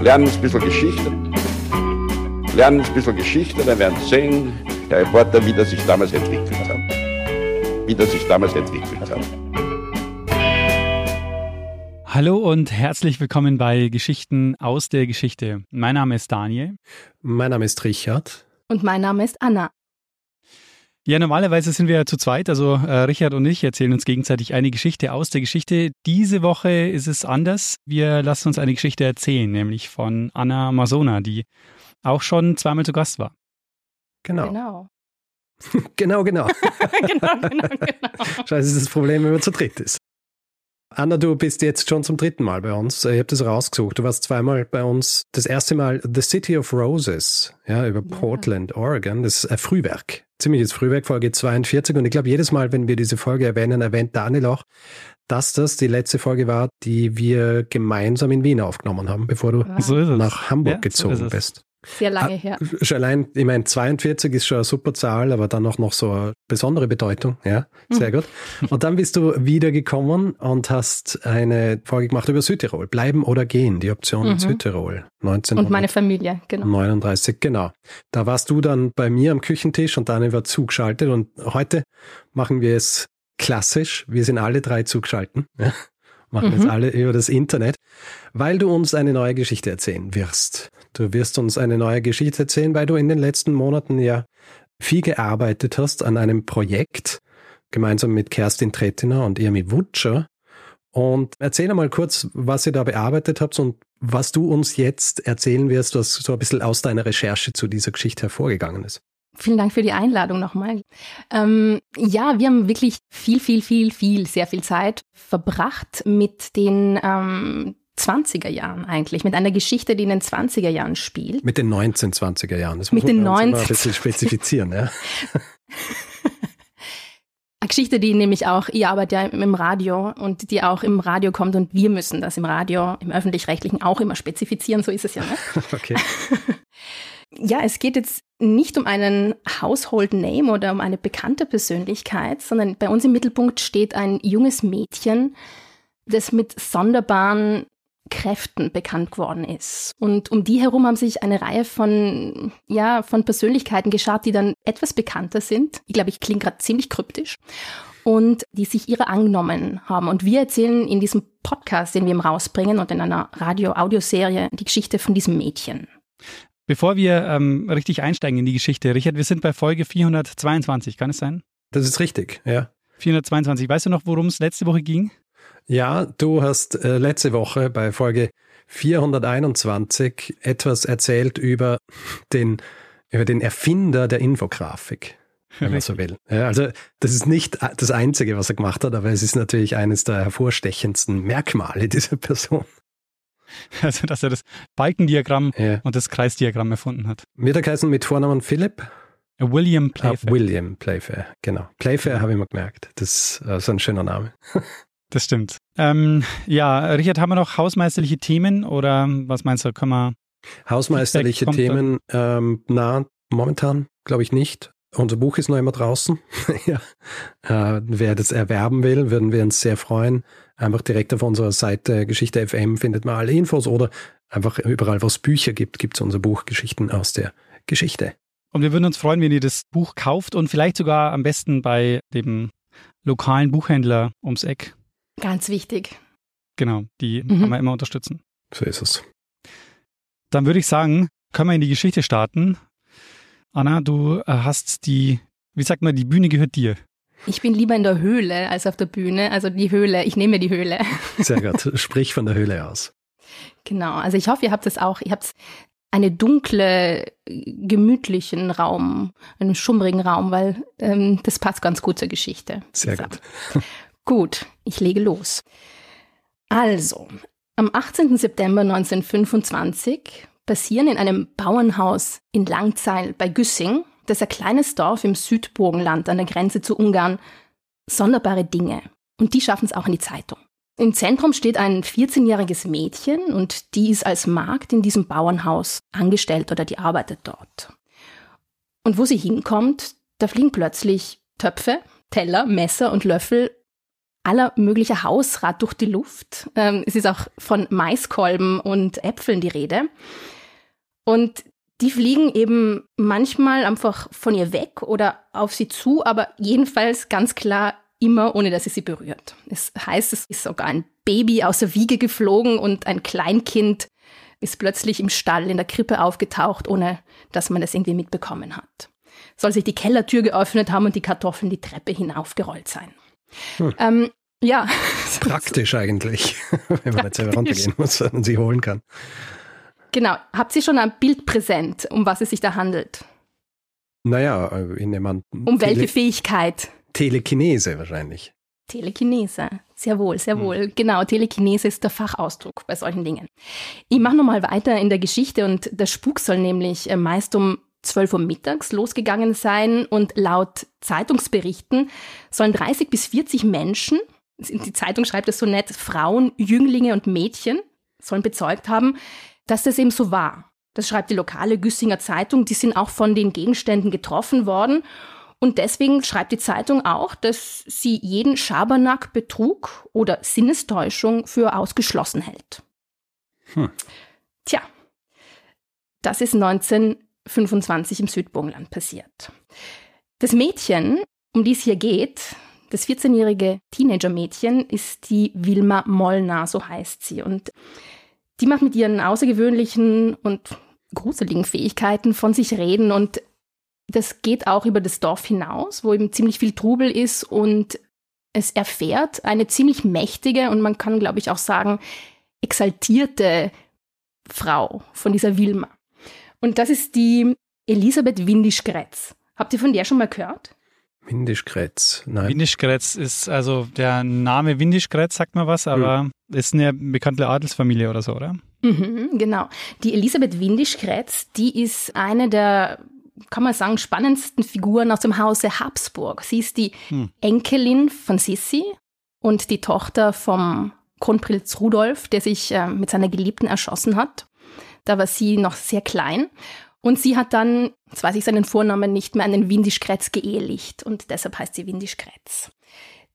lernen ein bisschen Geschichte. Lernen ein bisschen Geschichte, dann werden Sie sehen, der Reporter, wie das sich damals entwickelt hat. Wie das sich damals entwickelt hat. Hallo und herzlich willkommen bei Geschichten aus der Geschichte. Mein Name ist Daniel. Mein Name ist Richard. Und mein Name ist Anna. Ja, normalerweise sind wir ja zu zweit, also äh, Richard und ich erzählen uns gegenseitig eine Geschichte aus der Geschichte. Diese Woche ist es anders. Wir lassen uns eine Geschichte erzählen, nämlich von Anna Masona, die auch schon zweimal zu Gast war. Genau. Genau. genau, genau. genau, genau, genau. Scheiße, ist das Problem, wenn man zu dritt ist. Anna, du bist jetzt schon zum dritten Mal bei uns. Ich habe das rausgesucht. Du warst zweimal bei uns. Das erste Mal The City of Roses, ja, über Ja. Portland, Oregon. Das ist ein Frühwerk. Ziemliches Frühwerk, Folge 42. Und ich glaube, jedes Mal, wenn wir diese Folge erwähnen, erwähnt Daniel auch, dass das die letzte Folge war, die wir gemeinsam in Wien aufgenommen haben, bevor du? So ist es. nach Hamburg Ja, so gezogen es. bist. Sehr lange her. Schon allein, ich meine, 42 ist schon eine super Zahl, aber dann auch noch so eine besondere Bedeutung. Ja, sehr gut. Und dann bist du wiedergekommen und hast eine Folge gemacht über Südtirol. Bleiben oder gehen, die Option in Mhm. Südtirol. Und meine Familie, genau. 39, genau. Da warst du dann bei mir am Küchentisch und Daniel war zugeschaltet und heute machen wir es klassisch. Wir sind alle drei zugeschalten. Ja. Machen Mhm. es alle über das Internet, weil du uns eine neue Geschichte erzählen wirst. Du wirst uns eine neue Geschichte erzählen, weil du in den letzten Monaten ja viel gearbeitet hast an einem Projekt, gemeinsam mit Kerstin Tretiner und Irmi Wutscher. Und erzähl einmal kurz, was ihr da bearbeitet habt und was du uns jetzt erzählen wirst, was so ein bisschen aus deiner Recherche zu dieser Geschichte hervorgegangen ist. Vielen Dank für die Einladung nochmal. Ähm, ja, wir haben wirklich viel, viel, viel, viel, sehr viel Zeit verbracht mit den ähm, 20er Jahren eigentlich, mit einer Geschichte, die in den 20er Jahren spielt. Mit den 1920er Jahren. Das Mit muss man den immer 19 ein bisschen spezifizieren. Ja? Eine Geschichte, die nämlich auch, ihr arbeitet ja im Radio und die auch im Radio kommt und wir müssen das im Radio, im Öffentlich-Rechtlichen auch immer spezifizieren, so ist es ja. Ne? Okay. Ja, es geht jetzt nicht um einen Household Name oder um eine bekannte Persönlichkeit, sondern bei uns im Mittelpunkt steht ein junges Mädchen, das mit sonderbaren Kräften bekannt geworden ist. Und um die herum haben sich eine Reihe von, ja, von Persönlichkeiten geschart, die dann etwas bekannter sind. Ich glaube, ich klinge gerade ziemlich kryptisch. Und die sich ihrer angenommen haben. Und wir erzählen in diesem Podcast, den wir eben rausbringen und in einer Radio-Audioserie, die Geschichte von diesem Mädchen. Bevor wir ähm, richtig einsteigen in die Geschichte, Richard, wir sind bei Folge 422, kann es sein? Das ist richtig, ja. 422. Weißt du noch, worum es letzte Woche ging? Ja, du hast äh, letzte Woche bei Folge 421 etwas erzählt über den, über den Erfinder der Infografik, wenn man so will. Ja, also das ist nicht das Einzige, was er gemacht hat, aber es ist natürlich eines der hervorstechendsten Merkmale dieser Person. Also, dass er das Balkendiagramm Ja. und das Kreisdiagramm erfunden hat. Wird er geheißen mit Vornamen Philipp? William Ah, Playfair. William Playfair, genau. Playfair habe ich mir gemerkt. Das ist äh, so ein schöner Name. Das stimmt. Ähm, ja, Richard, haben wir noch hausmeisterliche Themen oder was meinst du, können wir Hausmeisterliche Themen, ähm, na, momentan glaube ich nicht. Unser Buch ist noch immer draußen. ja. äh, wer das erwerben will, würden wir uns sehr freuen. Einfach direkt auf unserer Seite Geschichte FM findet man alle Infos oder einfach überall, wo es Bücher gibt, gibt es unser Buch Geschichten aus der Geschichte. Und wir würden uns freuen, wenn ihr das Buch kauft und vielleicht sogar am besten bei dem lokalen Buchhändler ums Eck. Ganz wichtig. Genau, die Mhm. kann man immer unterstützen. So ist es. Dann würde ich sagen, können wir in die Geschichte starten. Anna, du äh, hast die, wie sagt man, die Bühne gehört dir. Ich bin lieber in der Höhle als auf der Bühne. Also die Höhle, ich nehme die Höhle. Sehr gut. Sprich von der Höhle aus. Genau. Also ich hoffe, ihr habt es auch. Ihr habt einen dunkle, gemütlichen Raum, einen schummrigen Raum, weil ähm, das passt ganz gut zur Geschichte. Sehr So. gut. Gut, ich lege los. Also, am 18. September 1925 passieren in einem Bauernhaus in Langzeil bei Güssing, das ist ein kleines Dorf im Südburgenland an der Grenze zu Ungarn, sonderbare Dinge. Und die schaffen es auch in die Zeitung. Im Zentrum steht ein 14-jähriges Mädchen und die ist als Magd in diesem Bauernhaus angestellt oder die arbeitet dort. Und wo sie hinkommt, da fliegen plötzlich Töpfe, Teller, Messer und Löffel aller möglicher Hausrat durch die Luft. Ähm, es ist auch von Maiskolben und Äpfeln die Rede. Und die fliegen eben manchmal einfach von ihr weg oder auf sie zu, aber jedenfalls ganz klar immer, ohne dass sie sie berührt. Es heißt, es ist sogar ein Baby aus der Wiege geflogen und ein Kleinkind ist plötzlich im Stall in der Krippe aufgetaucht, ohne dass man das irgendwie mitbekommen hat. Soll sich die Kellertür geöffnet haben und die Kartoffeln die Treppe hinaufgerollt sein. Hm. Ähm, ja. Praktisch eigentlich, wenn man jetzt selber runtergehen muss und sie holen kann. Genau. Habt ihr schon ein Bild präsent, um was es sich da handelt? Naja, in dem Um welche Tele Fähigkeit? Telekinese wahrscheinlich. Telekinese, sehr wohl, sehr hm. wohl. Genau, Telekinese ist der Fachausdruck bei solchen Dingen. Ich mache nochmal weiter in der Geschichte und der Spuk soll nämlich äh, meist um 12 Uhr mittags losgegangen sein und laut Zeitungsberichten sollen 30 bis 40 Menschen, die Zeitung schreibt es so nett, Frauen, Jünglinge und Mädchen sollen bezeugt haben, dass das eben so war. Das schreibt die lokale Güssinger Zeitung, die sind auch von den Gegenständen getroffen worden. Und deswegen schreibt die Zeitung auch, dass sie jeden Schabernack, Betrug oder Sinnestäuschung für ausgeschlossen hält. Hm. Tja, das ist 1925 im Südburgenland passiert. Das Mädchen, um die es hier geht, das 14-jährige Teenager-Mädchen, ist die Wilma Mollner, so heißt sie. Und die macht mit ihren außergewöhnlichen und gruseligen Fähigkeiten von sich reden und das geht auch über das Dorf hinaus, wo eben ziemlich viel Trubel ist und es erfährt eine ziemlich mächtige und man kann, glaube ich, auch sagen, exaltierte Frau von dieser Wilma. Und das ist die Elisabeth Windisch-Grätz. Habt ihr von der schon mal gehört? Windisch-Grätz, nein. Windisch-Grätz ist, also der Name Windisch-Grätz sagt mir was, aber hm. ist eine bekannte Adelsfamilie oder so, oder? Mhm, genau. Die Elisabeth Windisch-Grätz, die ist eine der kann man sagen, spannendsten Figuren aus dem Hause Habsburg. Sie ist die hm. Enkelin von Sissi und die Tochter vom Kronprinz Rudolf, der sich äh, mit seiner Geliebten erschossen hat. Da war sie noch sehr klein. Und sie hat dann, jetzt weiß ich seinen Vornamen nicht mehr, einen Windischkretz geehelicht und deshalb heißt sie Windischkretz.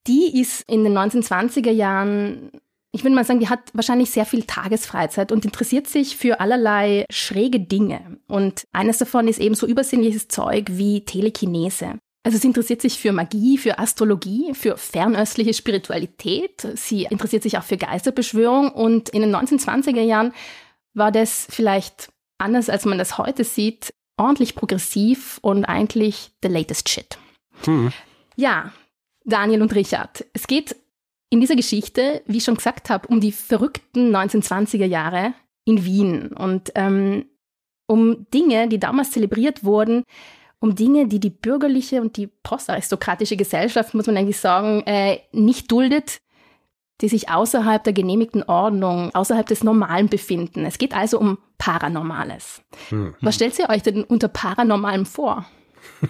Die ist in den 1920er Jahren ich würde mal sagen, die hat wahrscheinlich sehr viel Tagesfreizeit und interessiert sich für allerlei schräge Dinge. Und eines davon ist eben so übersinnliches Zeug wie Telekinese. Also sie interessiert sich für Magie, für Astrologie, für fernöstliche Spiritualität. Sie interessiert sich auch für Geisterbeschwörung und in den 1920er Jahren war das vielleicht anders, als man das heute sieht, ordentlich progressiv und eigentlich the latest shit. Hm. Ja, Daniel und Richard, es geht in dieser Geschichte, wie ich schon gesagt habe, um die verrückten 1920er Jahre in Wien und ähm, um Dinge, die damals zelebriert wurden, um Dinge, die die bürgerliche und die postaristokratische Gesellschaft, muss man eigentlich sagen, äh, nicht duldet, die sich außerhalb der genehmigten Ordnung, außerhalb des Normalen befinden. Es geht also um Paranormales. Hm. Was stellt ihr euch denn unter Paranormalem vor?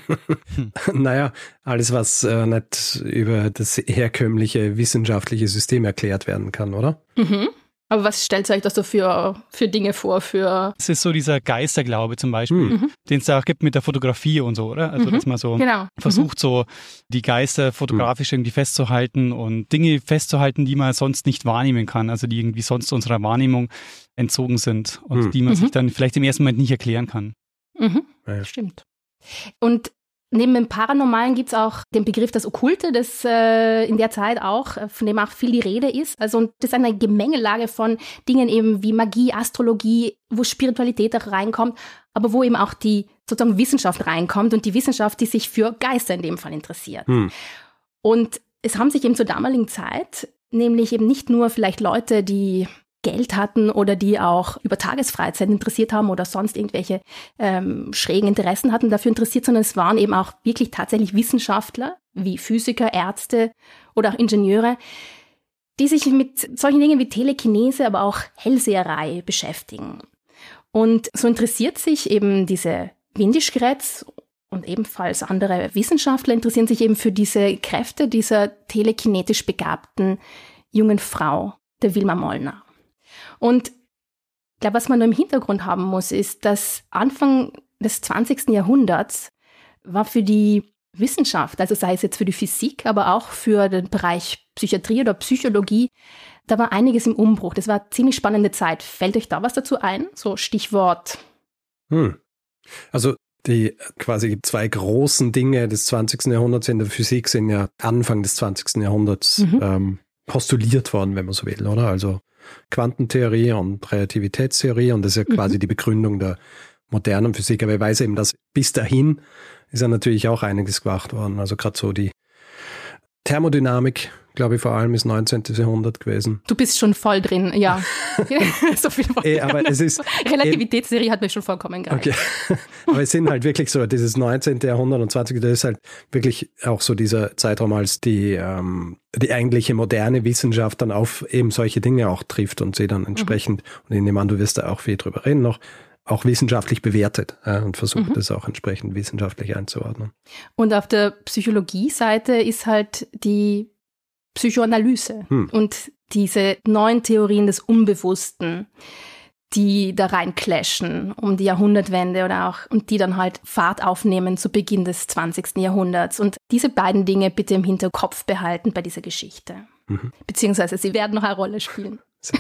naja, alles, was äh, nicht über das herkömmliche wissenschaftliche System erklärt werden kann, oder? Mhm. Aber was stellt euch das so für, für Dinge vor? Für es ist so dieser Geisterglaube zum Beispiel, mhm. den es da auch gibt mit der Fotografie und so, oder? Also, mhm. dass man so genau. versucht, mhm. so die Geister fotografisch irgendwie festzuhalten und Dinge festzuhalten, die man sonst nicht wahrnehmen kann, also die irgendwie sonst unserer Wahrnehmung entzogen sind und mhm. die man sich mhm. dann vielleicht im ersten Moment nicht erklären kann. Ja. Stimmt. Und Neben dem Paranormalen gibt es auch den Begriff das Okkulte, das äh, in der Zeit auch, äh, von dem auch viel die Rede ist. Also das ist eine Gemengelage von Dingen eben wie Magie, Astrologie, wo Spiritualität auch reinkommt, aber wo eben auch die sozusagen Wissenschaft reinkommt und die Wissenschaft, die sich für Geister in dem Fall interessiert. Hm. Und es haben sich eben zur damaligen Zeit nämlich eben nicht nur vielleicht Leute, die Geld hatten oder die auch über Tagesfreizeit interessiert haben oder sonst irgendwelche ähm, schrägen Interessen hatten, dafür interessiert, sondern es waren eben auch wirklich tatsächlich Wissenschaftler wie Physiker, Ärzte oder auch Ingenieure, die sich mit solchen Dingen wie Telekinese, aber auch Hellseherei beschäftigen. Und so interessiert sich eben diese Windischgrätz und ebenfalls andere Wissenschaftler interessieren sich eben für diese Kräfte dieser telekinetisch begabten jungen Frau, der Wilma Mollner. Und ich glaube, was man nur im Hintergrund haben muss, ist, dass Anfang des 20. Jahrhunderts war für die Wissenschaft, also sei es jetzt für die Physik, aber auch für den Bereich Psychiatrie oder Psychologie, da war einiges im Umbruch. Das war eine ziemlich spannende Zeit. Fällt euch da was dazu ein? So Stichwort. Hm. Also die quasi zwei großen Dinge des 20. Jahrhunderts in der Physik sind ja Anfang des 20. Jahrhunderts mhm. ähm, postuliert worden, wenn man so will, oder? Also Quantentheorie und Relativitätstheorie und das ist ja mhm. quasi die Begründung der modernen Physik. Aber ich weiß eben, dass bis dahin ist ja natürlich auch einiges gemacht worden. Also gerade so die Thermodynamik glaube ich, vor allem ist 19. Jahrhundert gewesen. Du bist schon voll drin, ja. so viel Ey, aber es ist, Relativitätstheorie hat mir schon vollkommen gereicht. Okay. aber es sind halt wirklich so, dieses 19. Jahrhundert und 20. Das ist halt wirklich auch so dieser Zeitraum, als die, ähm, die eigentliche moderne Wissenschaft dann auf eben solche Dinge auch trifft und sie dann mhm. entsprechend, mhm. und ich nehme an, du wirst da auch viel drüber reden noch, auch wissenschaftlich bewertet äh, und versucht, mhm. das auch entsprechend wissenschaftlich einzuordnen. Und auf der Psychologie-Seite ist halt die Psychoanalyse hm. und diese neuen Theorien des Unbewussten, die da rein clashen um die Jahrhundertwende oder auch und die dann halt Fahrt aufnehmen zu Beginn des 20. Jahrhunderts. Und diese beiden Dinge bitte im Hinterkopf behalten bei dieser Geschichte. Mhm. Beziehungsweise sie werden noch eine Rolle spielen.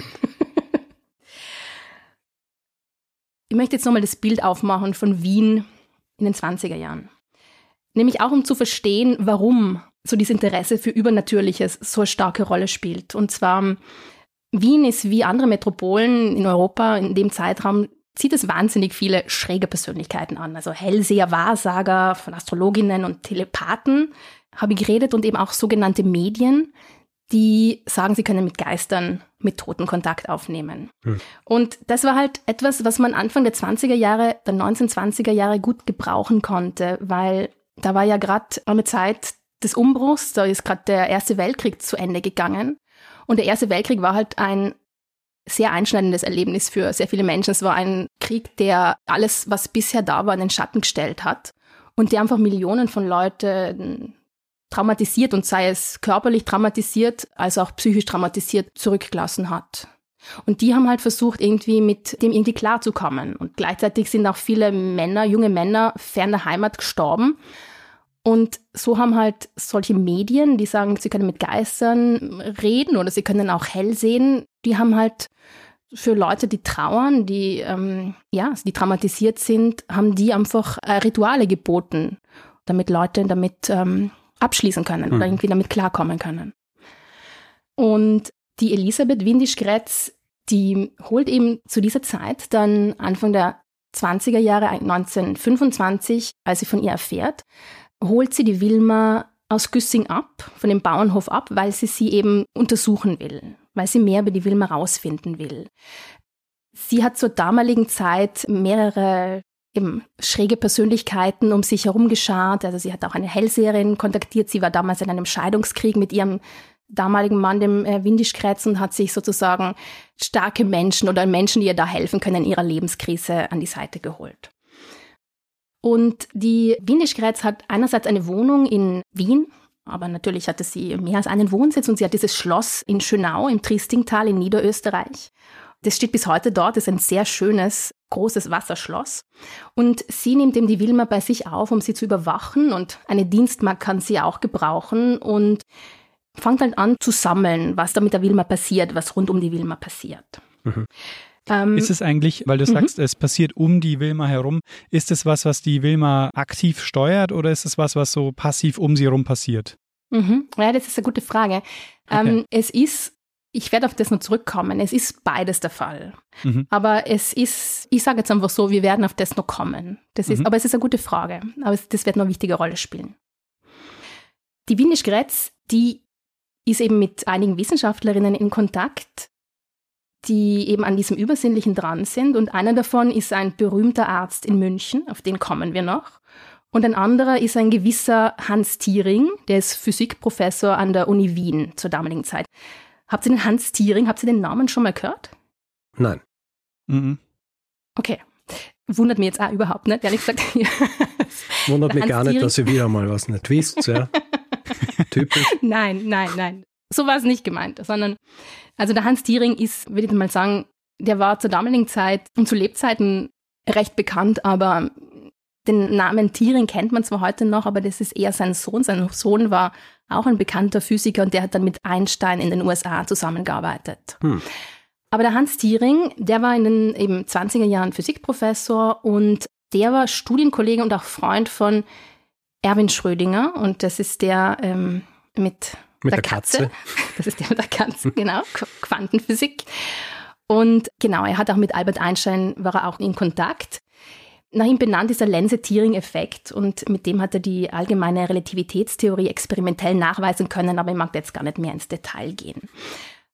ich möchte jetzt nochmal das Bild aufmachen von Wien in den 20er Jahren. Nämlich auch um zu verstehen, warum so dieses Interesse für Übernatürliches so eine starke Rolle spielt. Und zwar, Wien ist wie andere Metropolen in Europa in dem Zeitraum zieht es wahnsinnig viele schräge Persönlichkeiten an. Also Hellseher, Wahrsager, von Astrologinnen und Telepathen habe ich geredet und eben auch sogenannte Medien, die sagen, sie können mit Geistern, mit Toten Kontakt aufnehmen. Hm. Und das war halt etwas, was man Anfang der 20er Jahre, der 1920er Jahre gut gebrauchen konnte, weil da war ja gerade eine Zeit, des Umbruchs, da ist gerade der Erste Weltkrieg zu Ende gegangen. Und der Erste Weltkrieg war halt ein sehr einschneidendes Erlebnis für sehr viele Menschen. Es war ein Krieg, der alles, was bisher da war, in den Schatten gestellt hat und der einfach Millionen von Leuten traumatisiert und sei es körperlich traumatisiert, als auch psychisch traumatisiert zurückgelassen hat. Und die haben halt versucht, irgendwie mit dem irgendwie klarzukommen. Und gleichzeitig sind auch viele Männer, junge Männer, fern der Heimat gestorben. Und so haben halt solche Medien, die sagen, sie können mit Geistern reden oder sie können auch hell sehen, die haben halt für Leute, die trauern, die ähm, ja, die traumatisiert sind, haben die einfach äh, Rituale geboten, damit Leute damit ähm, abschließen können mhm. oder irgendwie damit klarkommen können. Und die Elisabeth Windisch-Grätz, die holt eben zu dieser Zeit dann Anfang der 20er Jahre 1925, als sie von ihr erfährt, holt sie die Wilma aus Güssing ab, von dem Bauernhof ab, weil sie sie eben untersuchen will, weil sie mehr über die Wilma rausfinden will. Sie hat zur damaligen Zeit mehrere eben schräge Persönlichkeiten um sich herum geschart. Also sie hat auch eine Hellseherin kontaktiert. Sie war damals in einem Scheidungskrieg mit ihrem damaligen Mann, dem äh, Windischkreuz, und hat sich sozusagen starke Menschen oder Menschen, die ihr da helfen können, in ihrer Lebenskrise an die Seite geholt. Und die Windischgrätz hat einerseits eine Wohnung in Wien, aber natürlich hatte sie mehr als einen Wohnsitz und sie hat dieses Schloss in Schönau im Triestingtal in Niederösterreich. Das steht bis heute dort, ist ein sehr schönes, großes Wasserschloss. Und sie nimmt eben die Wilma bei sich auf, um sie zu überwachen und eine Dienstmagd kann sie auch gebrauchen und fängt halt an zu sammeln, was da mit der Wilma passiert, was rund um die Wilma passiert. Mhm. Ähm, ist es eigentlich, weil du mhm. sagst, es passiert um die Wilma herum, ist es was, was die Wilma aktiv steuert oder ist es was, was so passiv um sie herum passiert? Mhm. Ja, das ist eine gute Frage. Okay. Ähm, es ist ich werde auf das noch zurückkommen. Es ist beides der Fall. Mhm. Aber es ist, ich sage jetzt einfach so, wir werden auf das noch kommen. Das ist, mhm. Aber es ist eine gute Frage. Aber das wird noch eine wichtige Rolle spielen. Die Wiener Grätz, die ist eben mit einigen Wissenschaftlerinnen in Kontakt, die eben an diesem Übersinnlichen dran sind. Und einer davon ist ein berühmter Arzt in München, auf den kommen wir noch. Und ein anderer ist ein gewisser Hans Thiering, der ist Physikprofessor an der Uni Wien zur damaligen Zeit. Habt ihr den Hans Thiering, habt ihr den Namen schon mal gehört? Nein. Mhm. Okay. Wundert mich jetzt auch überhaupt nicht, ehrlich gesagt. Wundert mich gar nicht, dass ihr wieder mal was nicht wisst, ja. Typisch. Nein, nein, nein. So war es nicht gemeint, sondern also der Hans Thiering ist, würde ich mal sagen, der war zur damaligen Zeit und zu Lebzeiten recht bekannt, aber Den Namen Thiering kennt man zwar heute noch, aber das ist eher sein Sohn. Sein Sohn war auch ein bekannter Physiker und der hat dann mit Einstein in den USA zusammengearbeitet. Hm. Aber der Hans Thiering, der war in den eben 20er Jahren Physikprofessor und der war Studienkollege und auch Freund von Erwin Schrödinger und das ist der ähm, mit, mit der, der Katze. Katze. Das ist der mit der Katze, genau, Quantenphysik. Und genau, er hat auch mit Albert Einstein, war er auch in Kontakt. Nach ihm benannt ist der Lense-Thiering-Effekt und mit dem hat er die allgemeine Relativitätstheorie experimentell nachweisen können, aber ich mag jetzt gar nicht mehr ins Detail gehen.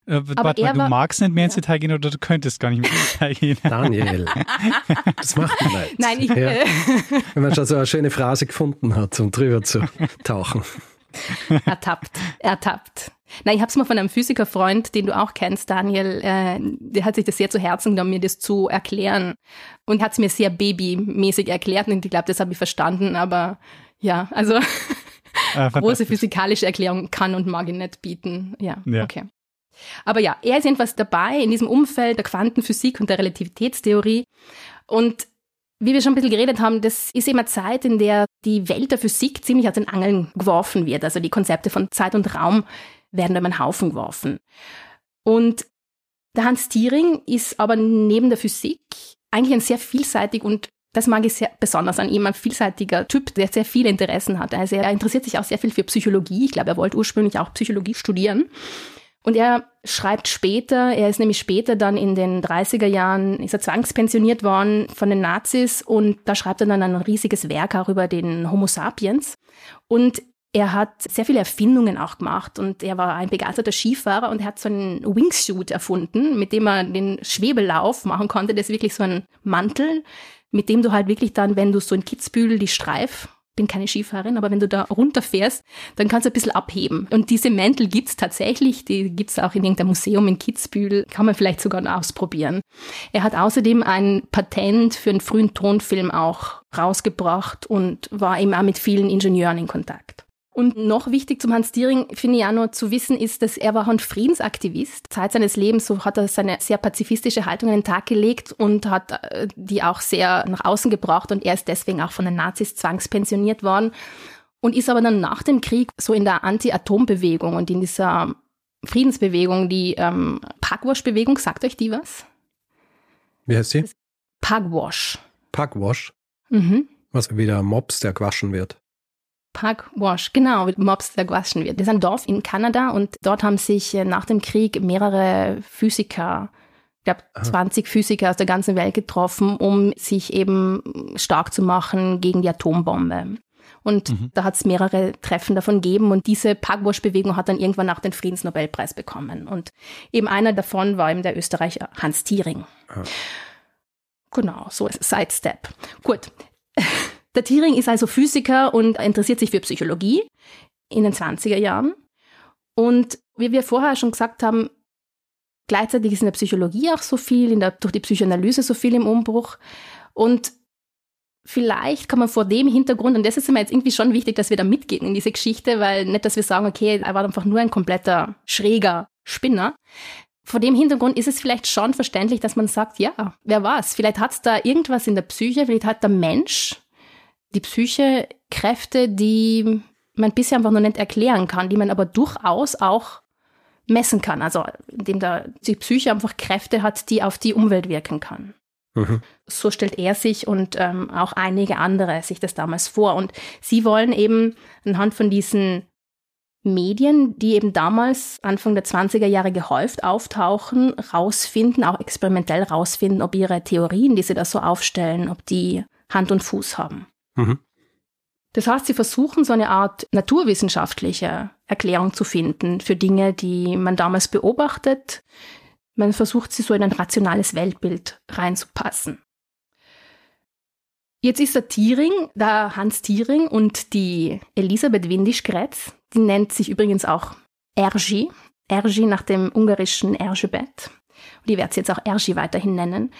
Äh, warte mal, du magst nicht mehr ins Detail gehen oder du könntest gar nicht mehr ins Detail gehen. Daniel, das macht man nicht. Nein, ich, ja. Wenn man schon so eine schöne Phrase gefunden hat, um drüber zu tauchen. Ertappt, ertappt. Na, ich habe es mal von einem Physikerfreund, den du auch kennst, Daniel, äh, der hat sich das sehr zu Herzen genommen, mir das zu erklären. Und hat es mir sehr babymäßig erklärt und ich glaube, das habe ich verstanden, aber ja, also äh, große physikalische Erklärung kann und mag ich nicht bieten. Ja, ja. okay. Aber ja, er ist jedenfalls dabei in diesem Umfeld der Quantenphysik und der Relativitätstheorie. Und wie wir schon ein bisschen geredet haben, das ist immer Zeit, in der die Welt der Physik ziemlich aus den Angeln geworfen wird. Also die Konzepte von Zeit und Raum werden über einen Haufen geworfen. Und der Hans Thiering ist aber neben der Physik eigentlich ein sehr vielseitig und das mag ich sehr besonders an ihm, ein vielseitiger Typ, der sehr viele Interessen hat. Also er interessiert sich auch sehr viel für Psychologie. Ich glaube, er wollte ursprünglich auch Psychologie studieren. Und er schreibt später, er ist nämlich später dann in den 30er Jahren, ist er zwangspensioniert worden von den Nazis und da schreibt er dann ein riesiges Werk auch über den Homo sapiens. Und er hat sehr viele Erfindungen auch gemacht und er war ein begeisterter Skifahrer und er hat so einen Wingsuit erfunden, mit dem er den Schwebellauf machen konnte. Das ist wirklich so ein Mantel, mit dem du halt wirklich dann, wenn du so in Kitzbühel die Streif bin keine Skifahrerin, aber wenn du da runterfährst, dann kannst du ein bisschen abheben. Und diese Mäntel gibt's tatsächlich, die gibt's auch in irgendeinem Museum in Kitzbühel, kann man vielleicht sogar ausprobieren. Er hat außerdem ein Patent für einen frühen Tonfilm auch rausgebracht und war eben auch mit vielen Ingenieuren in Kontakt. Und noch wichtig zum Hans Diering, finde ich auch noch zu wissen, ist, dass er war ein Friedensaktivist. Zeit seines Lebens so hat er seine sehr pazifistische Haltung an den Tag gelegt und hat äh, die auch sehr nach außen gebracht und er ist deswegen auch von den Nazis zwangspensioniert worden und ist aber dann nach dem Krieg so in der Anti-Atom-Bewegung und in dieser Friedensbewegung, die ähm, Pugwash-Bewegung, sagt euch die was? Wie heißt sie? Pugwash. Pugwash? Mhm. Was wie der Mops, der gewaschen wird. Pugwash, genau, mit Mobs, der gewaschen wird. Das ist ein Dorf in Kanada und dort haben sich äh, nach dem Krieg mehrere Physiker, ich glaube 20 Physiker aus der ganzen Welt getroffen, um sich eben stark zu machen gegen die Atombombe. Und mhm. da hat es mehrere Treffen davon gegeben und diese Pugwash-Bewegung hat dann irgendwann auch den Friedensnobelpreis bekommen. Und eben einer davon war eben der Österreicher Hans Thiering. Ah. Genau, so ist Sidestep. Gut. Der Thiering ist also Physiker und interessiert sich für Psychologie in den 20er Jahren. Und wie wir vorher schon gesagt haben, gleichzeitig ist in der Psychologie auch so viel, der, durch die Psychoanalyse so viel im Umbruch. Und vielleicht kann man vor dem Hintergrund, und das ist mir jetzt irgendwie schon wichtig, dass wir da mitgehen in diese Geschichte, weil nicht, dass wir sagen, okay, er war einfach nur ein kompletter schräger Spinner. Vor dem Hintergrund ist es vielleicht schon verständlich, dass man sagt, ja, wer war's? Vielleicht hat es da irgendwas in der Psyche, vielleicht hat der Mensch die Psyche Kräfte, die man bisher einfach noch nicht erklären kann, die man aber durchaus auch messen kann. Also indem da die Psyche einfach Kräfte hat, die auf die Umwelt wirken kann. Mhm. So stellt er sich und ähm, auch einige andere sich das damals vor. Und sie wollen eben anhand von diesen Medien, die eben damals Anfang der 20er Jahre gehäuft auftauchen, rausfinden, auch experimentell rausfinden, ob ihre Theorien, die sie da so aufstellen, ob die Hand und Fuß haben. Mhm. Das heißt, sie versuchen so eine Art naturwissenschaftliche Erklärung zu finden für Dinge, die man damals beobachtet. Man versucht sie so in ein rationales Weltbild reinzupassen. Jetzt ist der Thiering, der Hans Thiering und die Elisabeth Windisch-Grätz, die nennt sich übrigens auch Ergi, Ergi nach dem ungarischen Erzsébet die werde sie jetzt auch Ergi weiterhin nennen.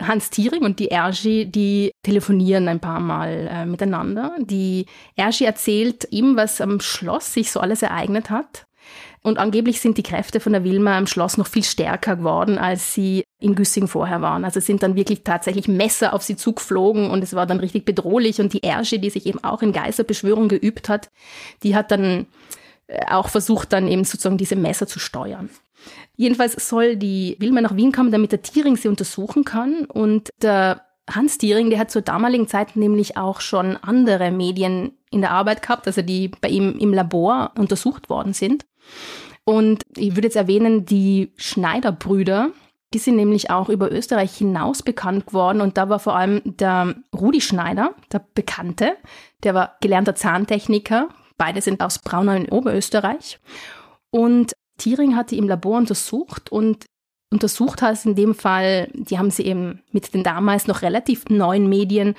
Hans Thiering und die Ergi, die telefonieren ein paar Mal äh, miteinander. Die Ergi erzählt ihm, was am Schloss sich so alles ereignet hat. Und angeblich sind die Kräfte von der Wilma im Schloss noch viel stärker geworden, als sie in Güssing vorher waren. Also sind dann wirklich tatsächlich Messer auf sie zugeflogen und es war dann richtig bedrohlich. Und die Ersche, die sich eben auch in Geisterbeschwörung geübt hat, die hat dann äh, auch versucht, dann eben sozusagen diese Messer zu steuern. Jedenfalls soll die Wilma nach Wien kommen, damit der Tiering sie untersuchen kann. Und der Hans Tiering, der hat zur damaligen Zeit nämlich auch schon andere Medien in der Arbeit gehabt, also die bei ihm im Labor untersucht worden sind. Und ich würde jetzt erwähnen, die Schneiderbrüder, die sind nämlich auch über Österreich hinaus bekannt geworden. Und da war vor allem der Rudi Schneider, der Bekannte, der war gelernter Zahntechniker. Beide sind aus Braunau in Oberösterreich. Und Tiering hat die im Labor untersucht und untersucht hat in dem Fall, die haben sie eben mit den damals noch relativ neuen Medien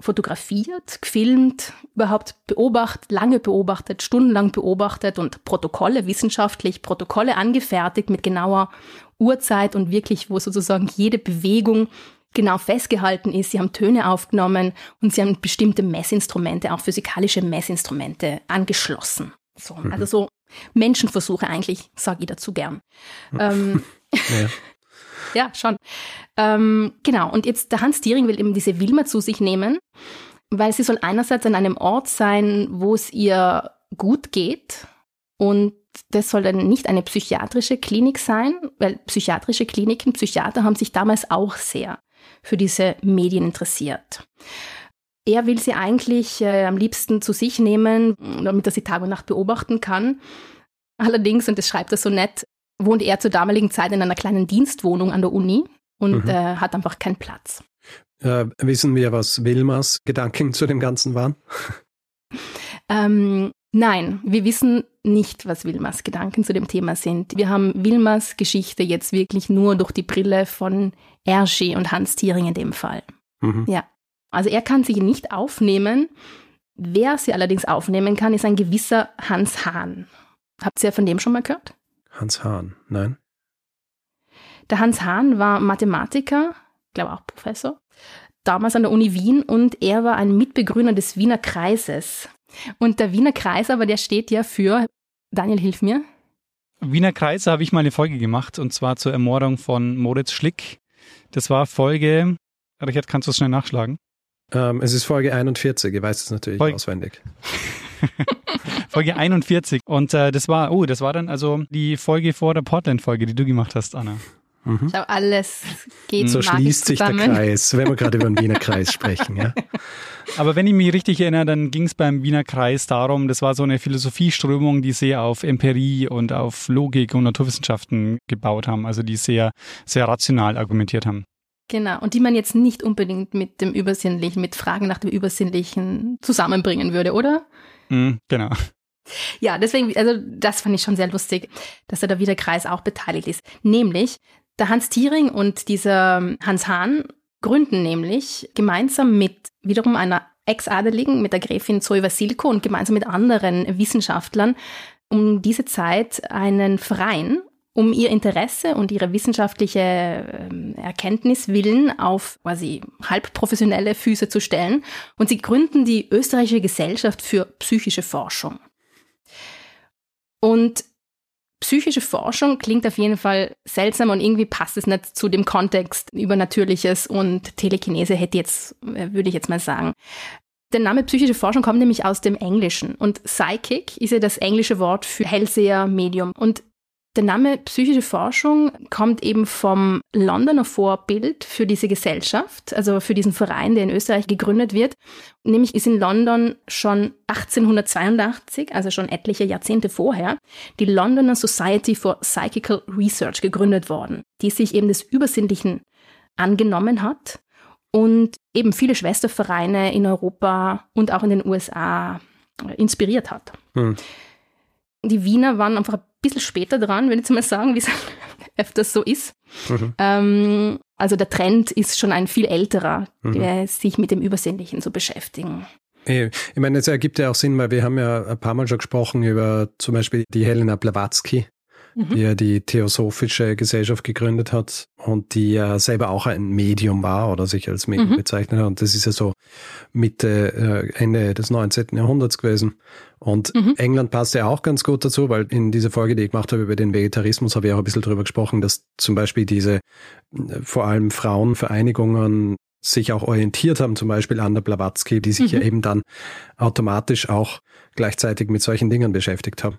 fotografiert, gefilmt, überhaupt beobachtet, lange beobachtet, stundenlang beobachtet und Protokolle, wissenschaftlich Protokolle angefertigt mit genauer Uhrzeit und wirklich, wo sozusagen jede Bewegung genau festgehalten ist. Sie haben Töne aufgenommen und sie haben bestimmte Messinstrumente, auch physikalische Messinstrumente angeschlossen. So, mhm. Also so Menschenversuche eigentlich, sage ich dazu gern. ähm, ja. ja, schon. Ähm, genau, und jetzt der Hans Diering will eben diese Wilma zu sich nehmen, weil sie soll einerseits an einem Ort sein, wo es ihr gut geht und das soll dann nicht eine psychiatrische Klinik sein, weil psychiatrische Kliniken, Psychiater haben sich damals auch sehr für diese Medien interessiert. Er will sie eigentlich äh, am liebsten zu sich nehmen, damit er sie Tag und Nacht beobachten kann. Allerdings, und das schreibt er so nett, wohnt er zur damaligen Zeit in einer kleinen Dienstwohnung an der Uni und mhm. äh, hat einfach keinen Platz. Äh, wissen wir, was Wilmas Gedanken zu dem Ganzen waren? ähm, nein, wir wissen nicht, was Wilmas Gedanken zu dem Thema sind. Wir haben Wilmas Geschichte jetzt wirklich nur durch die Brille von Erschi und Hans Thiering in dem Fall. Mhm. Ja. Also er kann sie nicht aufnehmen. Wer sie allerdings aufnehmen kann, ist ein gewisser Hans Hahn. Habt ihr von dem schon mal gehört? Hans Hahn, nein. Der Hans Hahn war Mathematiker, glaube auch Professor, damals an der Uni Wien und er war ein Mitbegründer des Wiener Kreises. Und der Wiener Kreis aber, der steht ja für, Daniel, hilf mir. Wiener Kreis habe ich mal eine Folge gemacht und zwar zur Ermordung von Moritz Schlick. Das war Folge, Richard, kannst du es schnell nachschlagen? Ähm, es ist Folge 41, ihr weißt es natürlich Folge. auswendig. Folge 41. Und äh, das war, oh, das war dann also die Folge vor der Portland-Folge, die du gemacht hast, Anna. Mhm. Ich glaube, alles geht So schließt sich zusammen. der Kreis, wenn wir gerade über den Wiener Kreis sprechen. Ja. Aber wenn ich mich richtig erinnere, dann ging es beim Wiener Kreis darum, das war so eine Philosophieströmung, die sehr auf Empirie und auf Logik und Naturwissenschaften gebaut haben, also die sehr, sehr rational argumentiert haben. Genau, und die man jetzt nicht unbedingt mit dem Übersinnlichen, mit Fragen nach dem Übersinnlichen zusammenbringen würde, oder? Mm, genau. Ja, deswegen, also das fand ich schon sehr lustig, dass da wieder Kreis auch beteiligt ist. Nämlich, der Hans Thiering und dieser Hans Hahn gründen nämlich gemeinsam mit wiederum einer Ex-Adeligen, mit der Gräfin Zoe Vasilko und gemeinsam mit anderen Wissenschaftlern um diese Zeit einen Verein, um ihr Interesse und ihre wissenschaftliche ähm, Erkenntnis willen auf quasi halb professionelle Füße zu stellen. Und sie gründen die Österreichische Gesellschaft für psychische Forschung. Und psychische Forschung klingt auf jeden Fall seltsam und irgendwie passt es nicht zu dem Kontext Übernatürliches und Telekinese hätte jetzt, äh, würde ich jetzt mal sagen. Der Name psychische Forschung kommt nämlich aus dem Englischen und Psychic ist ja das englische Wort für Hellseher, Medium. Und der Name psychische Forschung kommt eben vom Londoner Vorbild für diese Gesellschaft, also für diesen Verein, der in Österreich gegründet wird. Nämlich ist in London schon 1882, also schon etliche Jahrzehnte vorher, die Londoner Society for Psychical Research gegründet worden, die sich eben des Übersinnlichen angenommen hat und eben viele Schwestervereine in Europa und auch in den USA inspiriert hat. Hm. Die Wiener waren einfach ein bisschen später dran, würde ich jetzt mal sagen, wie es öfters so ist. Mhm. Ähm, also der Trend ist schon ein viel älterer, mhm. der sich mit dem Übersinnlichen zu beschäftigen. Ich meine, es ergibt ja auch Sinn, weil wir haben ja ein paar Mal schon gesprochen über zum Beispiel die Helena Blavatsky, mhm. die ja die Theosophische Gesellschaft gegründet hat und die ja selber auch ein Medium war oder sich als Medium mhm. bezeichnet hat. Und das ist ja so Mitte, äh, Ende des 19. Jahrhunderts gewesen. Und mhm. England passt ja auch ganz gut dazu, weil in dieser Folge, die ich gemacht habe über den Vegetarismus, habe ich auch ein bisschen drüber gesprochen, dass zum Beispiel diese äh, vor allem Frauenvereinigungen sich auch orientiert haben, zum Beispiel an der Blavatsky, die sich mhm. ja eben dann automatisch auch gleichzeitig mit solchen Dingen beschäftigt haben.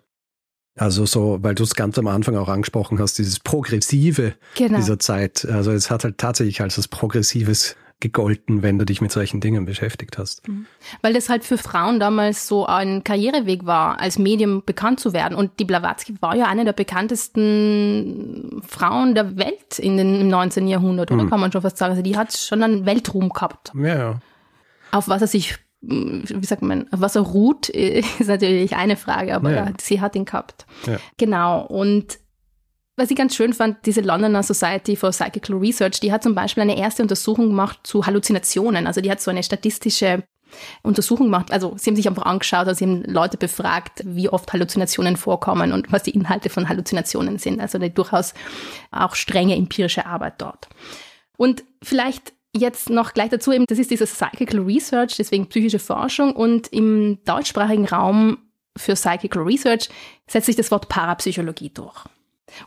Also so, weil du es ganz am Anfang auch angesprochen hast, dieses Progressive genau. dieser Zeit. Also es hat halt tatsächlich als das Progressives gegolten, wenn du dich mit solchen Dingen beschäftigt hast. Mhm. Weil das halt für Frauen damals so ein Karriereweg war, als Medium bekannt zu werden. Und die Blavatsky war ja eine der bekanntesten Frauen der Welt in den, im 19. Jahrhundert, oder mhm. kann man schon fast sagen. Also die hat schon einen Weltruhm gehabt. Ja, ja. Auf was er sich wie sagt man, auf was er ruht, ist natürlich eine Frage, aber ja. sie hat ihn gehabt. Ja. Genau. Und was ich ganz schön fand, diese Londoner Society for Psychical Research, die hat zum Beispiel eine erste Untersuchung gemacht zu Halluzinationen. Also die hat so eine statistische Untersuchung gemacht. Also sie haben sich einfach angeschaut, also sie haben Leute befragt, wie oft Halluzinationen vorkommen und was die Inhalte von Halluzinationen sind. Also eine durchaus auch strenge empirische Arbeit dort. Und vielleicht jetzt noch gleich dazu eben, das ist dieses Psychical Research, deswegen psychische Forschung und im deutschsprachigen Raum für Psychical Research setzt sich das Wort Parapsychologie durch.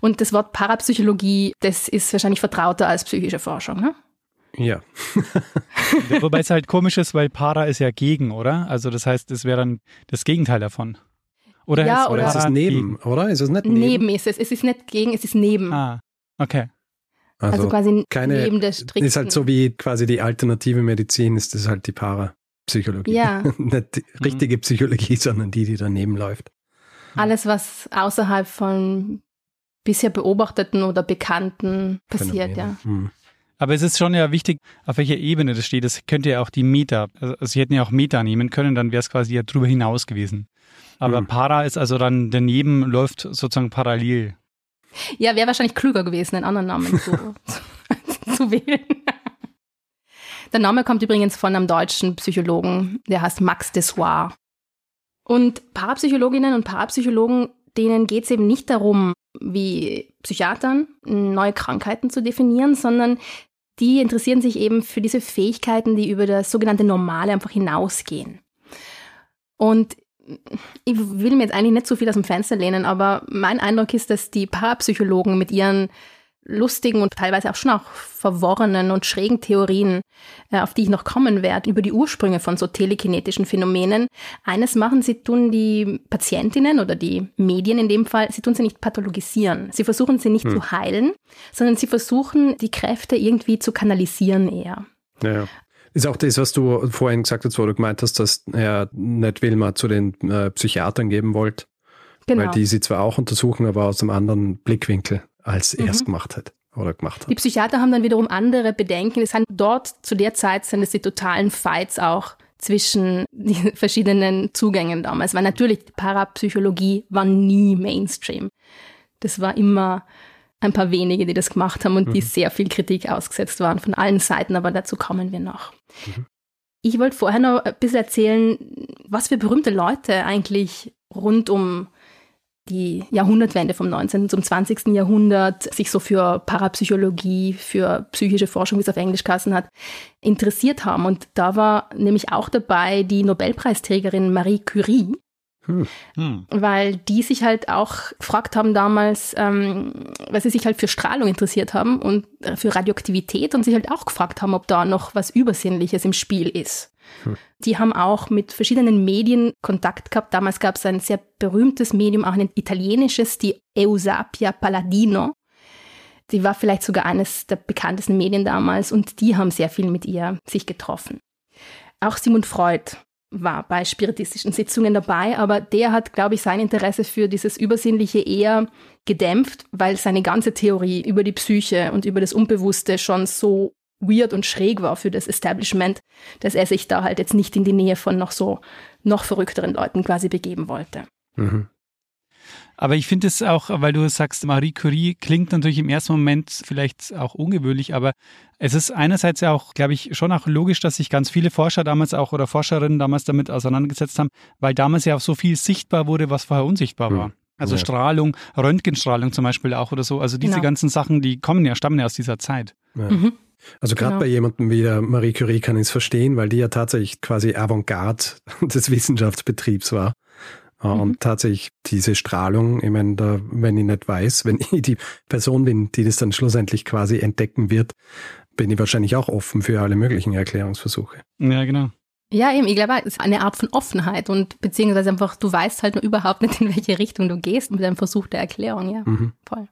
Und das Wort Parapsychologie, das ist wahrscheinlich vertrauter als psychische Forschung, ne? Ja. Wobei es halt komisch ist, weil Para ist ja gegen, oder? Also das heißt, es wäre dann das Gegenteil davon. Oder, ja, ist, oder ist es neben, gegen? oder? Ist es nicht neben? Neben ist es. Es ist nicht gegen, es ist neben. Ah, okay. Also, also quasi keine, neben der strikten. Ist halt so wie quasi die alternative Medizin, ist das halt die Parapsychologie. Ja. nicht die richtige Psychologie, sondern die, die daneben läuft. Alles, was außerhalb von bisher beobachteten oder bekannten passiert, ja. Hm. Aber es ist schon ja wichtig, auf welcher Ebene das steht. Das könnte ja auch die Meta, also sie hätten ja auch Meta nehmen können, dann wäre es quasi ja drüber hinaus gewesen. Aber hm. Para ist also dann daneben, läuft sozusagen parallel. Ja, wäre wahrscheinlich klüger gewesen, einen anderen Namen zu, zu, zu wählen. Der Name kommt übrigens von einem deutschen Psychologen, der heißt Max Dessoir. Und Parapsychologinnen und Parapsychologen, denen geht es eben nicht darum, wie Psychiatern neue Krankheiten zu definieren, sondern die interessieren sich eben für diese Fähigkeiten, die über das sogenannte Normale einfach hinausgehen. Und ich will mir jetzt eigentlich nicht so viel aus dem Fenster lehnen, aber mein Eindruck ist, dass die Parapsychologen mit ihren lustigen und teilweise auch schon auch verworrenen und schrägen Theorien, äh, auf die ich noch kommen werde, über die Ursprünge von so telekinetischen Phänomenen. Eines machen, sie tun die Patientinnen oder die Medien in dem Fall, sie tun sie nicht pathologisieren. Sie versuchen sie nicht hm. zu heilen, sondern sie versuchen die Kräfte irgendwie zu kanalisieren eher. Ja. Ist auch das, was du vorhin gesagt hast, wo du gemeint hast, dass er nicht Wilma zu den äh, Psychiatern geben wollte. Genau. Weil die sie zwar auch untersuchen, aber aus einem anderen Blickwinkel als er es mhm. gemacht hat oder gemacht hat. Die Psychiater haben dann wiederum andere Bedenken. Es sind dort zu der Zeit sind es die totalen Fights auch zwischen den verschiedenen Zugängen damals. Weil natürlich Parapsychologie war nie Mainstream. Das war immer ein paar wenige, die das gemacht haben und mhm. die sehr viel Kritik ausgesetzt waren von allen Seiten, aber dazu kommen wir noch. Mhm. Ich wollte vorher noch ein bisschen erzählen, was für berühmte Leute eigentlich rund um die Jahrhundertwende vom 19. zum 20. Jahrhundert sich so für Parapsychologie, für psychische Forschung, wie es auf Englisch geheißen hat, interessiert haben. Und da war nämlich auch dabei die Nobelpreisträgerin Marie Curie, hm. hm. Weil die sich halt auch gefragt haben damals, ähm, weil sie sich halt für Strahlung interessiert haben und für Radioaktivität und sich halt auch gefragt haben, ob da noch was Übersinnliches im Spiel ist. Hm. Die haben auch mit verschiedenen Medien Kontakt gehabt. Damals gab es ein sehr berühmtes Medium, auch ein italienisches, die Eusapia Palladino. Die war vielleicht sogar eines der bekanntesten Medien damals und die haben sehr viel mit ihr sich getroffen. Auch Sigmund Freud war bei spiritistischen Sitzungen dabei, aber der hat, glaube ich, sein Interesse für dieses Übersinnliche eher gedämpft, weil seine ganze Theorie über die Psyche und über das Unbewusste schon so weird und schräg war für das Establishment, dass er sich da halt jetzt nicht in die Nähe von noch so noch verrückteren Leuten quasi begeben wollte. Mhm. Aber ich finde es auch, weil du sagst, Marie Curie klingt natürlich im ersten Moment vielleicht auch ungewöhnlich, aber es ist einerseits ja auch, glaube ich, schon auch logisch, dass sich ganz viele Forscher damals auch oder Forscherinnen damals damit auseinandergesetzt haben, weil damals ja auch so viel sichtbar wurde, was vorher unsichtbar war. Also Ja. Strahlung, Röntgenstrahlung zum Beispiel auch oder so. Also diese Genau. ganzen Sachen, die kommen ja, stammen ja aus dieser Zeit. Ja. Mhm. Also gerade Genau. bei jemandem wie der Marie Curie kann ich es verstehen, weil die ja tatsächlich quasi Avantgarde des Wissenschaftsbetriebs war. Äh, Mhm. Und tatsächlich diese Strahlung, ich meine, da, wenn ich nicht weiß, wenn ich die Person bin, die das dann schlussendlich quasi entdecken wird, bin ich wahrscheinlich auch offen für alle möglichen Erklärungsversuche. Ja, genau. Ja, eben, ich glaube, es ist eine Art von Offenheit und beziehungsweise einfach, du weißt halt nur überhaupt nicht, in welche Richtung du gehst mit einem Versuch der Erklärung, ja. Mhm. Voll.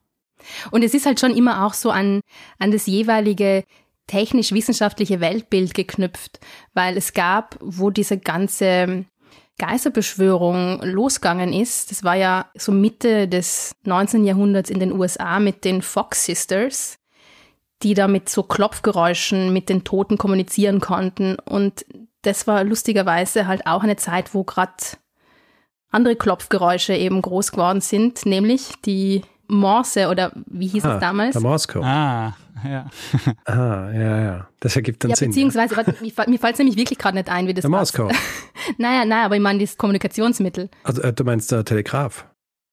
Und es ist halt schon immer auch so an, an das jeweilige technisch-wissenschaftliche Weltbild geknüpft, weil es gab, wo diese ganze Geisterbeschwörung losgegangen ist, das war ja so Mitte des 19. Jahrhunderts in den USA mit den Fox Sisters, die da mit so Klopfgeräuschen mit den Toten kommunizieren konnten. Und das war lustigerweise halt auch eine Zeit, wo gerade andere Klopfgeräusche eben groß geworden sind, nämlich die Morse oder wie hieß Ah, es damals? Der Morse-Code. Ah, ja. Ah, ja, ja. Das ergibt dann Ja, Sinn. beziehungsweise, warte, mir, mir fällt es nämlich wirklich gerade nicht ein, wie das Der. Morse-Code. Naja, naja, aber ich meine das Kommunikationsmittel. Also, äh, du meinst der Telegraph.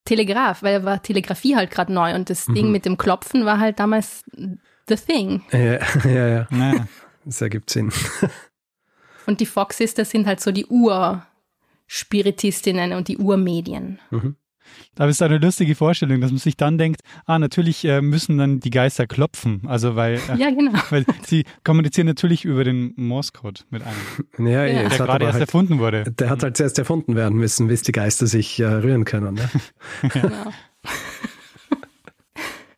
Telegraph, weil war Telegrafie halt gerade neu und das Ding Mhm. mit dem Klopfen war halt damals the thing. Ja, ja, ja. ja. Das ergibt Sinn. Und die Fox Sisters sind halt so die Ur-Spiritistinnen und die Urmedien. Mhm. Aber es ist eine lustige Vorstellung, dass man sich dann denkt, ah, natürlich äh, müssen dann die Geister klopfen. Also weil, äh, Ja, genau. weil sie kommunizieren natürlich über den Morse-Code mit einem, Ja, Ja. der hat gerade erst halt, erfunden wurde. der hat halt zuerst erfunden werden müssen, bis die Geister sich äh, rühren können. Ne? Genau.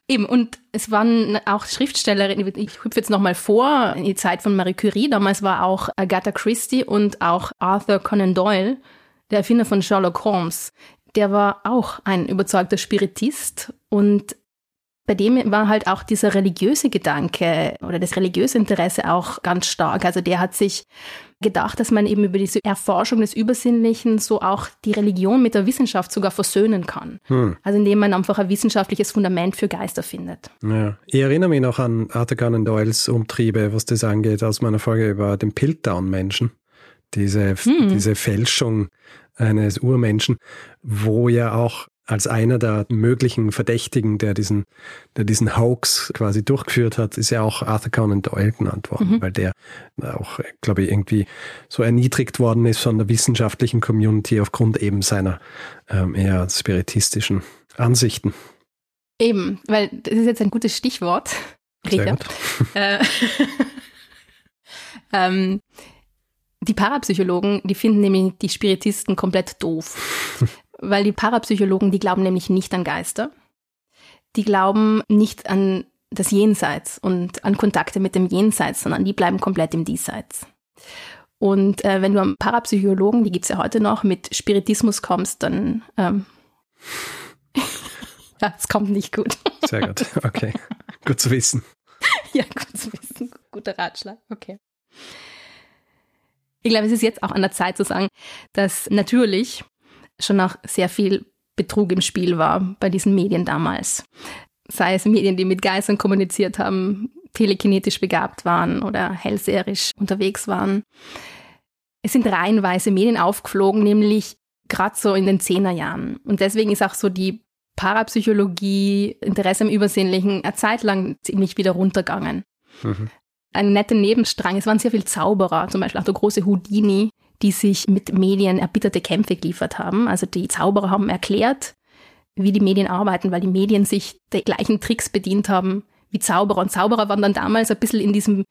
Eben, und es waren auch Schriftstellerinnen, ich hüpfe jetzt nochmal vor, in die Zeit von Marie Curie, damals war auch Agatha Christie und auch Arthur Conan Doyle, der Erfinder von Sherlock Holmes, der war auch ein überzeugter Spiritist und bei dem war halt auch dieser religiöse Gedanke oder das religiöse Interesse auch ganz stark. Also der hat sich gedacht, dass man eben über diese Erforschung des Übersinnlichen so auch die Religion mit der Wissenschaft sogar versöhnen kann. Hm. Also indem man einfach ein wissenschaftliches Fundament für Geister findet. Ja. Ich erinnere mich noch an Arthur Conan Doyles Umtriebe, was das angeht, aus meiner Folge über den Piltdown-Menschen. Diese, Hm. diese Fälschung eines Urmenschen, wo ja auch als einer der möglichen Verdächtigen, der diesen, der diesen Hoax quasi durchgeführt hat, ist ja auch Arthur Conan Doyle genannt worden, Mhm. weil der auch, glaube ich, irgendwie so erniedrigt worden ist von der wissenschaftlichen Community aufgrund eben seiner ähm, eher spiritistischen Ansichten. Eben, weil das ist jetzt ein gutes Stichwort. Sehr Richard. gut. Äh, ähm, die Parapsychologen, die finden nämlich die Spiritisten komplett doof. Weil die Parapsychologen, die glauben nämlich nicht an Geister. Die glauben nicht an das Jenseits und an Kontakte mit dem Jenseits, sondern die bleiben komplett im Diesseits. Und äh, wenn du am Parapsychologen, die gibt's ja heute noch, mit Spiritismus kommst, dann ähm, ja, es kommt nicht gut. Sehr gut. Okay. gut zu wissen. Ja, gut zu wissen. Guter Ratschlag. Okay. Ich glaube, es ist jetzt auch an der Zeit zu sagen, dass natürlich schon noch sehr viel Betrug im Spiel war bei diesen Medien damals. Sei es Medien, die mit Geistern kommuniziert haben, telekinetisch begabt waren oder hellseherisch unterwegs waren. Es sind reihenweise Medien aufgeflogen, nämlich gerade so in den Zehnerjahren. Und deswegen ist auch so die Parapsychologie, Interesse am Übersinnlichen, eine Zeit lang ziemlich wieder runtergegangen. Mhm. Ein netter Nebenstrang, es waren sehr viele Zauberer, zum Beispiel auch der große Houdini, die sich mit Medien erbitterte Kämpfe geliefert haben. Also die Zauberer haben erklärt, wie die Medien arbeiten, weil die Medien sich der gleichen Tricks bedient haben wie Zauberer. Und Zauberer waren dann damals ein bisschen in diesem,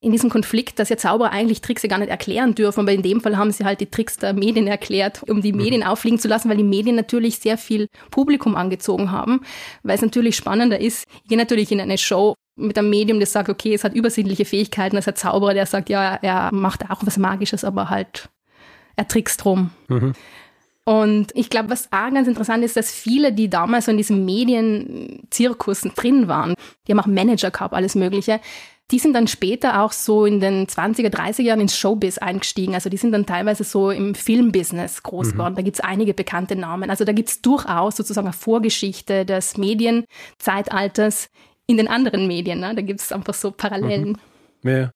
in diesem Konflikt, dass ja Zauberer eigentlich Tricks ja gar nicht erklären dürfen, aber in dem Fall haben sie halt die Tricks der Medien erklärt, um die Medien auffliegen zu lassen, weil die Medien natürlich sehr viel Publikum angezogen haben, weil es natürlich spannender ist. Ich gehe natürlich in eine Show mit einem Medium, das sagt, okay, es hat übersinnliche Fähigkeiten, es hat Zauberer, der sagt, ja, er macht auch was Magisches, aber halt, er trickst drum. Mhm. Und ich glaube, was auch ganz interessant ist, dass viele, die damals so in diesem Medienzirkus drin waren, die haben auch Manager gehabt, alles Mögliche, die sind dann später auch so in den 20er, 30er Jahren ins Showbiz eingestiegen. Also die sind dann teilweise so im Filmbusiness groß geworden. Da gibt's einige bekannte Namen. Also da gibt's durchaus sozusagen eine Vorgeschichte des Medienzeitalters in den anderen Medien. Ne? Da gibt's einfach so Parallelen. Ja.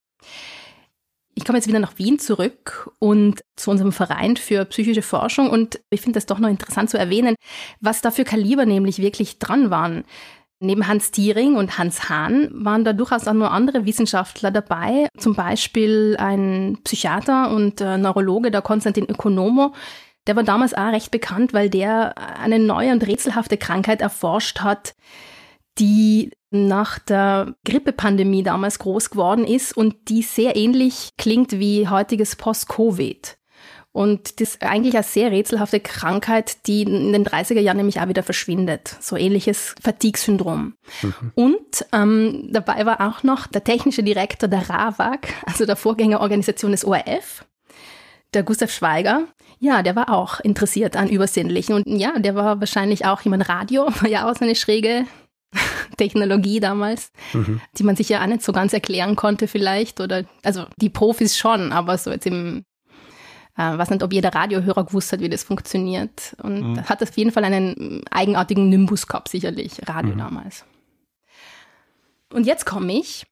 Ich komme jetzt wieder nach Wien zurück und zu unserem Verein für psychische Forschung und ich finde das doch noch interessant zu erwähnen, was da für Kaliber nämlich wirklich dran waren. Neben Hans Thiering und Hans Hahn waren da durchaus auch nur andere Wissenschaftler dabei, zum Beispiel ein Psychiater und äh, Neurologe, der Konstantin Ökonomo. Der war damals auch recht bekannt, weil der eine neue und rätselhafte Krankheit erforscht hat, die nach der Grippepandemie damals groß geworden ist und die sehr ähnlich klingt wie heutiges Post-Covid. Und das ist eigentlich eine sehr rätselhafte Krankheit, die in den 30er Jahren nämlich auch wieder verschwindet. So ähnliches Fatigue-Syndrom. Mhm. Und ähm, dabei war auch noch der technische Direktor der RAWAG, also der Vorgängerorganisation des ORF, der Gustav Schweiger. Ja, der war auch interessiert an Übersinnlichen. Und ja, der war wahrscheinlich auch jemand Radio, war ja auch so eine schräge Technologie damals, mhm. die man sich ja auch nicht so ganz erklären konnte vielleicht. Oder also die Profis schon, aber so jetzt im äh, weiß nicht, ob jeder Radiohörer gewusst hat, wie das funktioniert. Und mhm. hat auf jeden Fall einen eigenartigen Nimbus gehabt, sicherlich, Radio mhm. damals. Und jetzt komme ich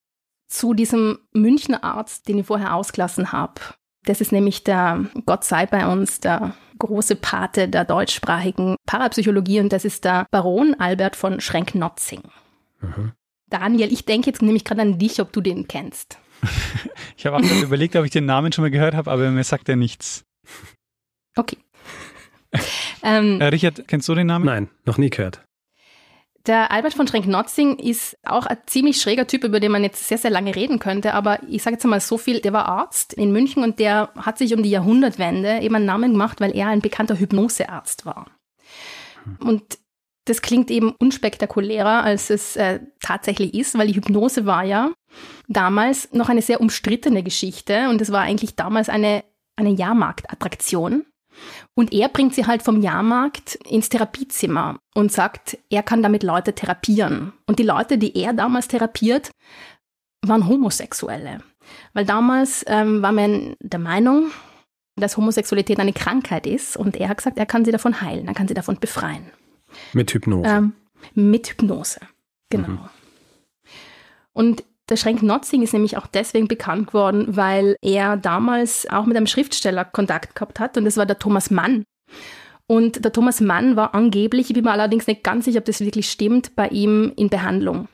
zu diesem Münchner Arzt, den ich vorher ausgelassen habe. Das ist nämlich der, Gott sei bei uns, der große Pate der deutschsprachigen Parapsychologie und das ist der Baron Albert von Schrenk-Notzing. Mhm. Daniel, ich denke jetzt nämlich gerade an dich, ob du den kennst. ich habe auch überlegt, ob ich den Namen schon mal gehört habe, aber mir sagt er nichts. Okay. ähm, äh, Richard, kennst du den Namen? Nein, noch nie gehört. Der Albert von Schrenk-Notzing ist auch ein ziemlich schräger Typ, über den man jetzt sehr, sehr lange reden könnte. Aber ich sage jetzt mal so viel, der war Arzt in München und der hat sich um die Jahrhundertwende eben einen Namen gemacht, weil er ein bekannter Hypnosearzt war. Und das klingt eben unspektakulärer, als es äh, tatsächlich ist, weil die Hypnose war ja damals noch eine sehr umstrittene Geschichte und es war eigentlich damals eine, eine Jahrmarktattraktion. Und er bringt sie halt vom Jahrmarkt ins Therapiezimmer und sagt, er kann damit Leute therapieren. Und die Leute, die er damals therapiert, waren Homosexuelle. Weil damals ähm, war man der Meinung, dass Homosexualität eine Krankheit ist und er hat gesagt, er kann sie davon heilen, er kann sie davon befreien. Mit Hypnose. Ähm, mit Hypnose, genau. Mhm. Und der Schrenk-Notzing ist nämlich auch deswegen bekannt geworden, weil er damals auch mit einem Schriftsteller Kontakt gehabt hat und das war der Thomas Mann. Und der Thomas Mann war angeblich, ich bin mir allerdings nicht ganz sicher, ob das wirklich stimmt, bei ihm in Behandlung.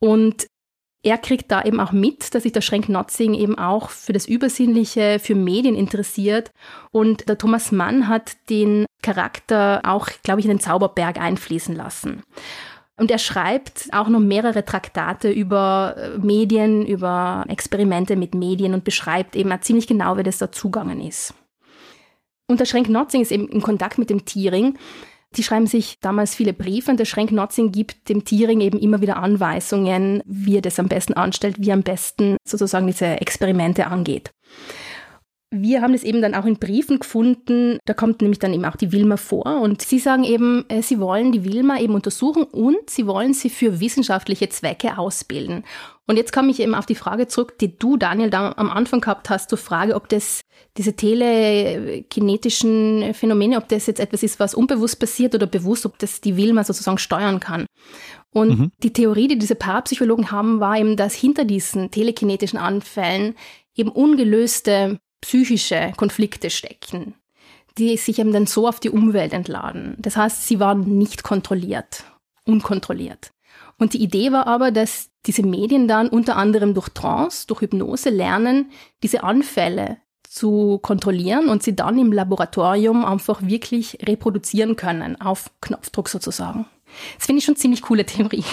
Und er kriegt da eben auch mit, dass sich der Schrenk-Notzing eben auch für das Übersinnliche, für Medien interessiert. Und der Thomas Mann hat den Charakter auch, glaube ich, in den Zauberberg einfließen lassen. Und er schreibt auch noch mehrere Traktate über äh, Medien, über Experimente mit Medien und beschreibt eben ziemlich genau, wie das da zugangen ist. Und der Schrenk-Notzing ist eben in Kontakt mit dem Tiering die schreiben sich damals viele Briefe und der Schrenk-Notzing gibt dem Tiering eben immer wieder Anweisungen, wie er das am besten anstellt, wie er am besten sozusagen diese Experimente angeht. Wir haben es eben dann auch in Briefen gefunden, da kommt nämlich dann eben auch die Wilma vor und sie sagen eben, äh, sie wollen die Wilma eben untersuchen und sie wollen sie für wissenschaftliche Zwecke ausbilden. Und jetzt komme ich eben auf die Frage zurück, die du, Daniel, da am Anfang gehabt hast, zur Frage, ob das diese telekinetischen Phänomene, ob das jetzt etwas ist, was unbewusst passiert oder bewusst, ob das die Wilma sozusagen steuern kann. Und mhm. die Theorie, die diese Parapsychologen haben, war eben, dass hinter diesen telekinetischen Anfällen eben ungelöste psychische Konflikte stecken, die sich eben dann so auf die Umwelt entladen. Das heißt, sie waren nicht kontrolliert, unkontrolliert. Und die Idee war aber, dass diese Medien dann unter anderem durch Trance, durch Hypnose lernen, diese Anfälle zu kontrollieren und sie dann im Laboratorium einfach wirklich reproduzieren können, auf Knopfdruck sozusagen. Das finde ich schon ziemlich coole Theorie.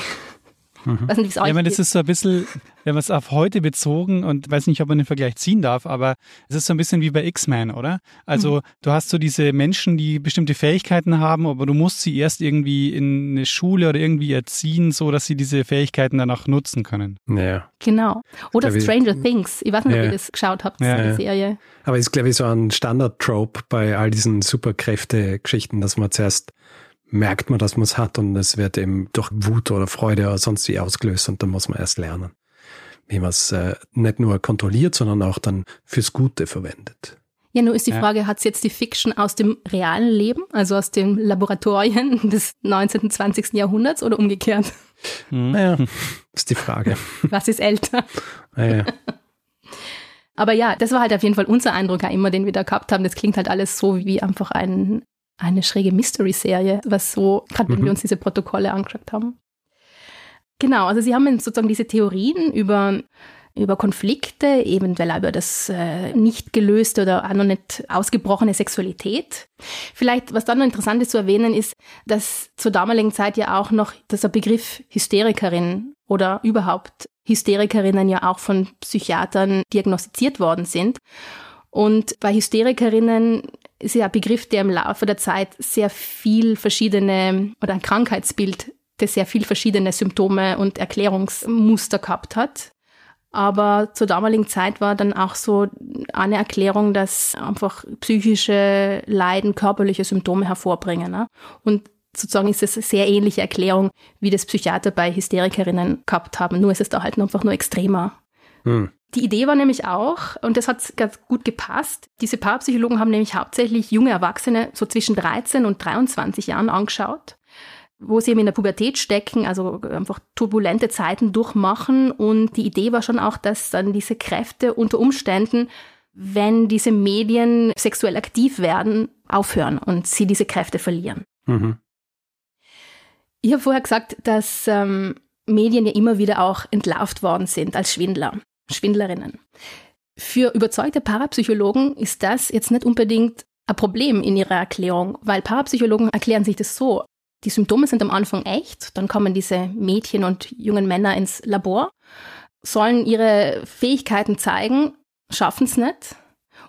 Mhm. Weiß nicht, ja, ich meine, das ist so ein bisschen, wenn man es auf heute bezogen und weiß nicht, ob man den Vergleich ziehen darf, aber es ist so ein bisschen wie bei X-Men, oder? Also mhm. du hast so diese Menschen, die bestimmte Fähigkeiten haben, aber du musst sie erst irgendwie in eine Schule oder irgendwie erziehen, so dass sie diese Fähigkeiten dann auch nutzen können. Ja. Genau. Oder ja, Stranger Things. Ich weiß nicht, ja. ob ihr das geschaut habt, ja. die Serie. Aber ist, glaube ich, so ein Standard-Trope bei all diesen Superkräfte-Geschichten, dass man zuerst merkt man, dass man es hat und es wird eben durch Wut oder Freude oder sonst wie ausgelöst und dann muss man erst lernen, wie man es äh, nicht nur kontrolliert, sondern auch dann fürs Gute verwendet. Ja, nur ist die Frage, ja. hat es jetzt die Fiction aus dem realen Leben, also aus den Laboratorien des 19. und 20. Jahrhunderts oder umgekehrt? Hm. Naja, ist die Frage. Was ist älter? Naja. Aber ja, das war halt auf jeden Fall unser Eindruck auch immer, den wir da gehabt haben. Das klingt halt alles so wie einfach ein, eine schräge Mystery-Serie, was so, gerade wenn mhm. wir uns diese Protokolle angeschaut haben. Genau, also sie haben sozusagen diese Theorien über, über Konflikte, eventuell über das äh, nicht gelöste oder auch noch nicht ausgebrochene Sexualität. Vielleicht, was dann noch interessant ist zu erwähnen, ist, dass zur damaligen Zeit ja auch noch dieser Begriff Hysterikerin oder überhaupt Hysterikerinnen ja auch von Psychiatern diagnostiziert worden sind. Und bei Hysterikerinnen ist ja ein Begriff, der im Laufe der Zeit sehr viel verschiedene oder ein Krankheitsbild, der sehr viel verschiedene Symptome und Erklärungsmuster gehabt hat. Aber zur damaligen Zeit war dann auch so eine Erklärung, dass einfach psychische Leiden körperliche Symptome hervorbringen. Ne? Und sozusagen ist es eine sehr ähnliche Erklärung, wie das Psychiater bei Hysterikerinnen gehabt haben. Nur ist es da halt einfach nur extremer. Hm. Die Idee war nämlich auch, und das hat ganz gut gepasst, diese Parapsychologen haben nämlich hauptsächlich junge Erwachsene so zwischen 13 und 23 Jahren angeschaut, wo sie eben in der Pubertät stecken, also einfach turbulente Zeiten durchmachen. Und die Idee war schon auch, dass dann diese Kräfte unter Umständen, wenn diese Medien sexuell aktiv werden, aufhören und sie diese Kräfte verlieren. Mhm. Ich habe vorher gesagt, dass ähm, Medien ja immer wieder auch entlarvt worden sind als Schwindler, Schwindlerinnen. Für überzeugte Parapsychologen ist das jetzt nicht unbedingt ein Problem in ihrer Erklärung, weil Parapsychologen erklären sich das so. Die Symptome sind am Anfang echt, dann kommen diese Mädchen und jungen Männer ins Labor, sollen ihre Fähigkeiten zeigen, schaffen es nicht,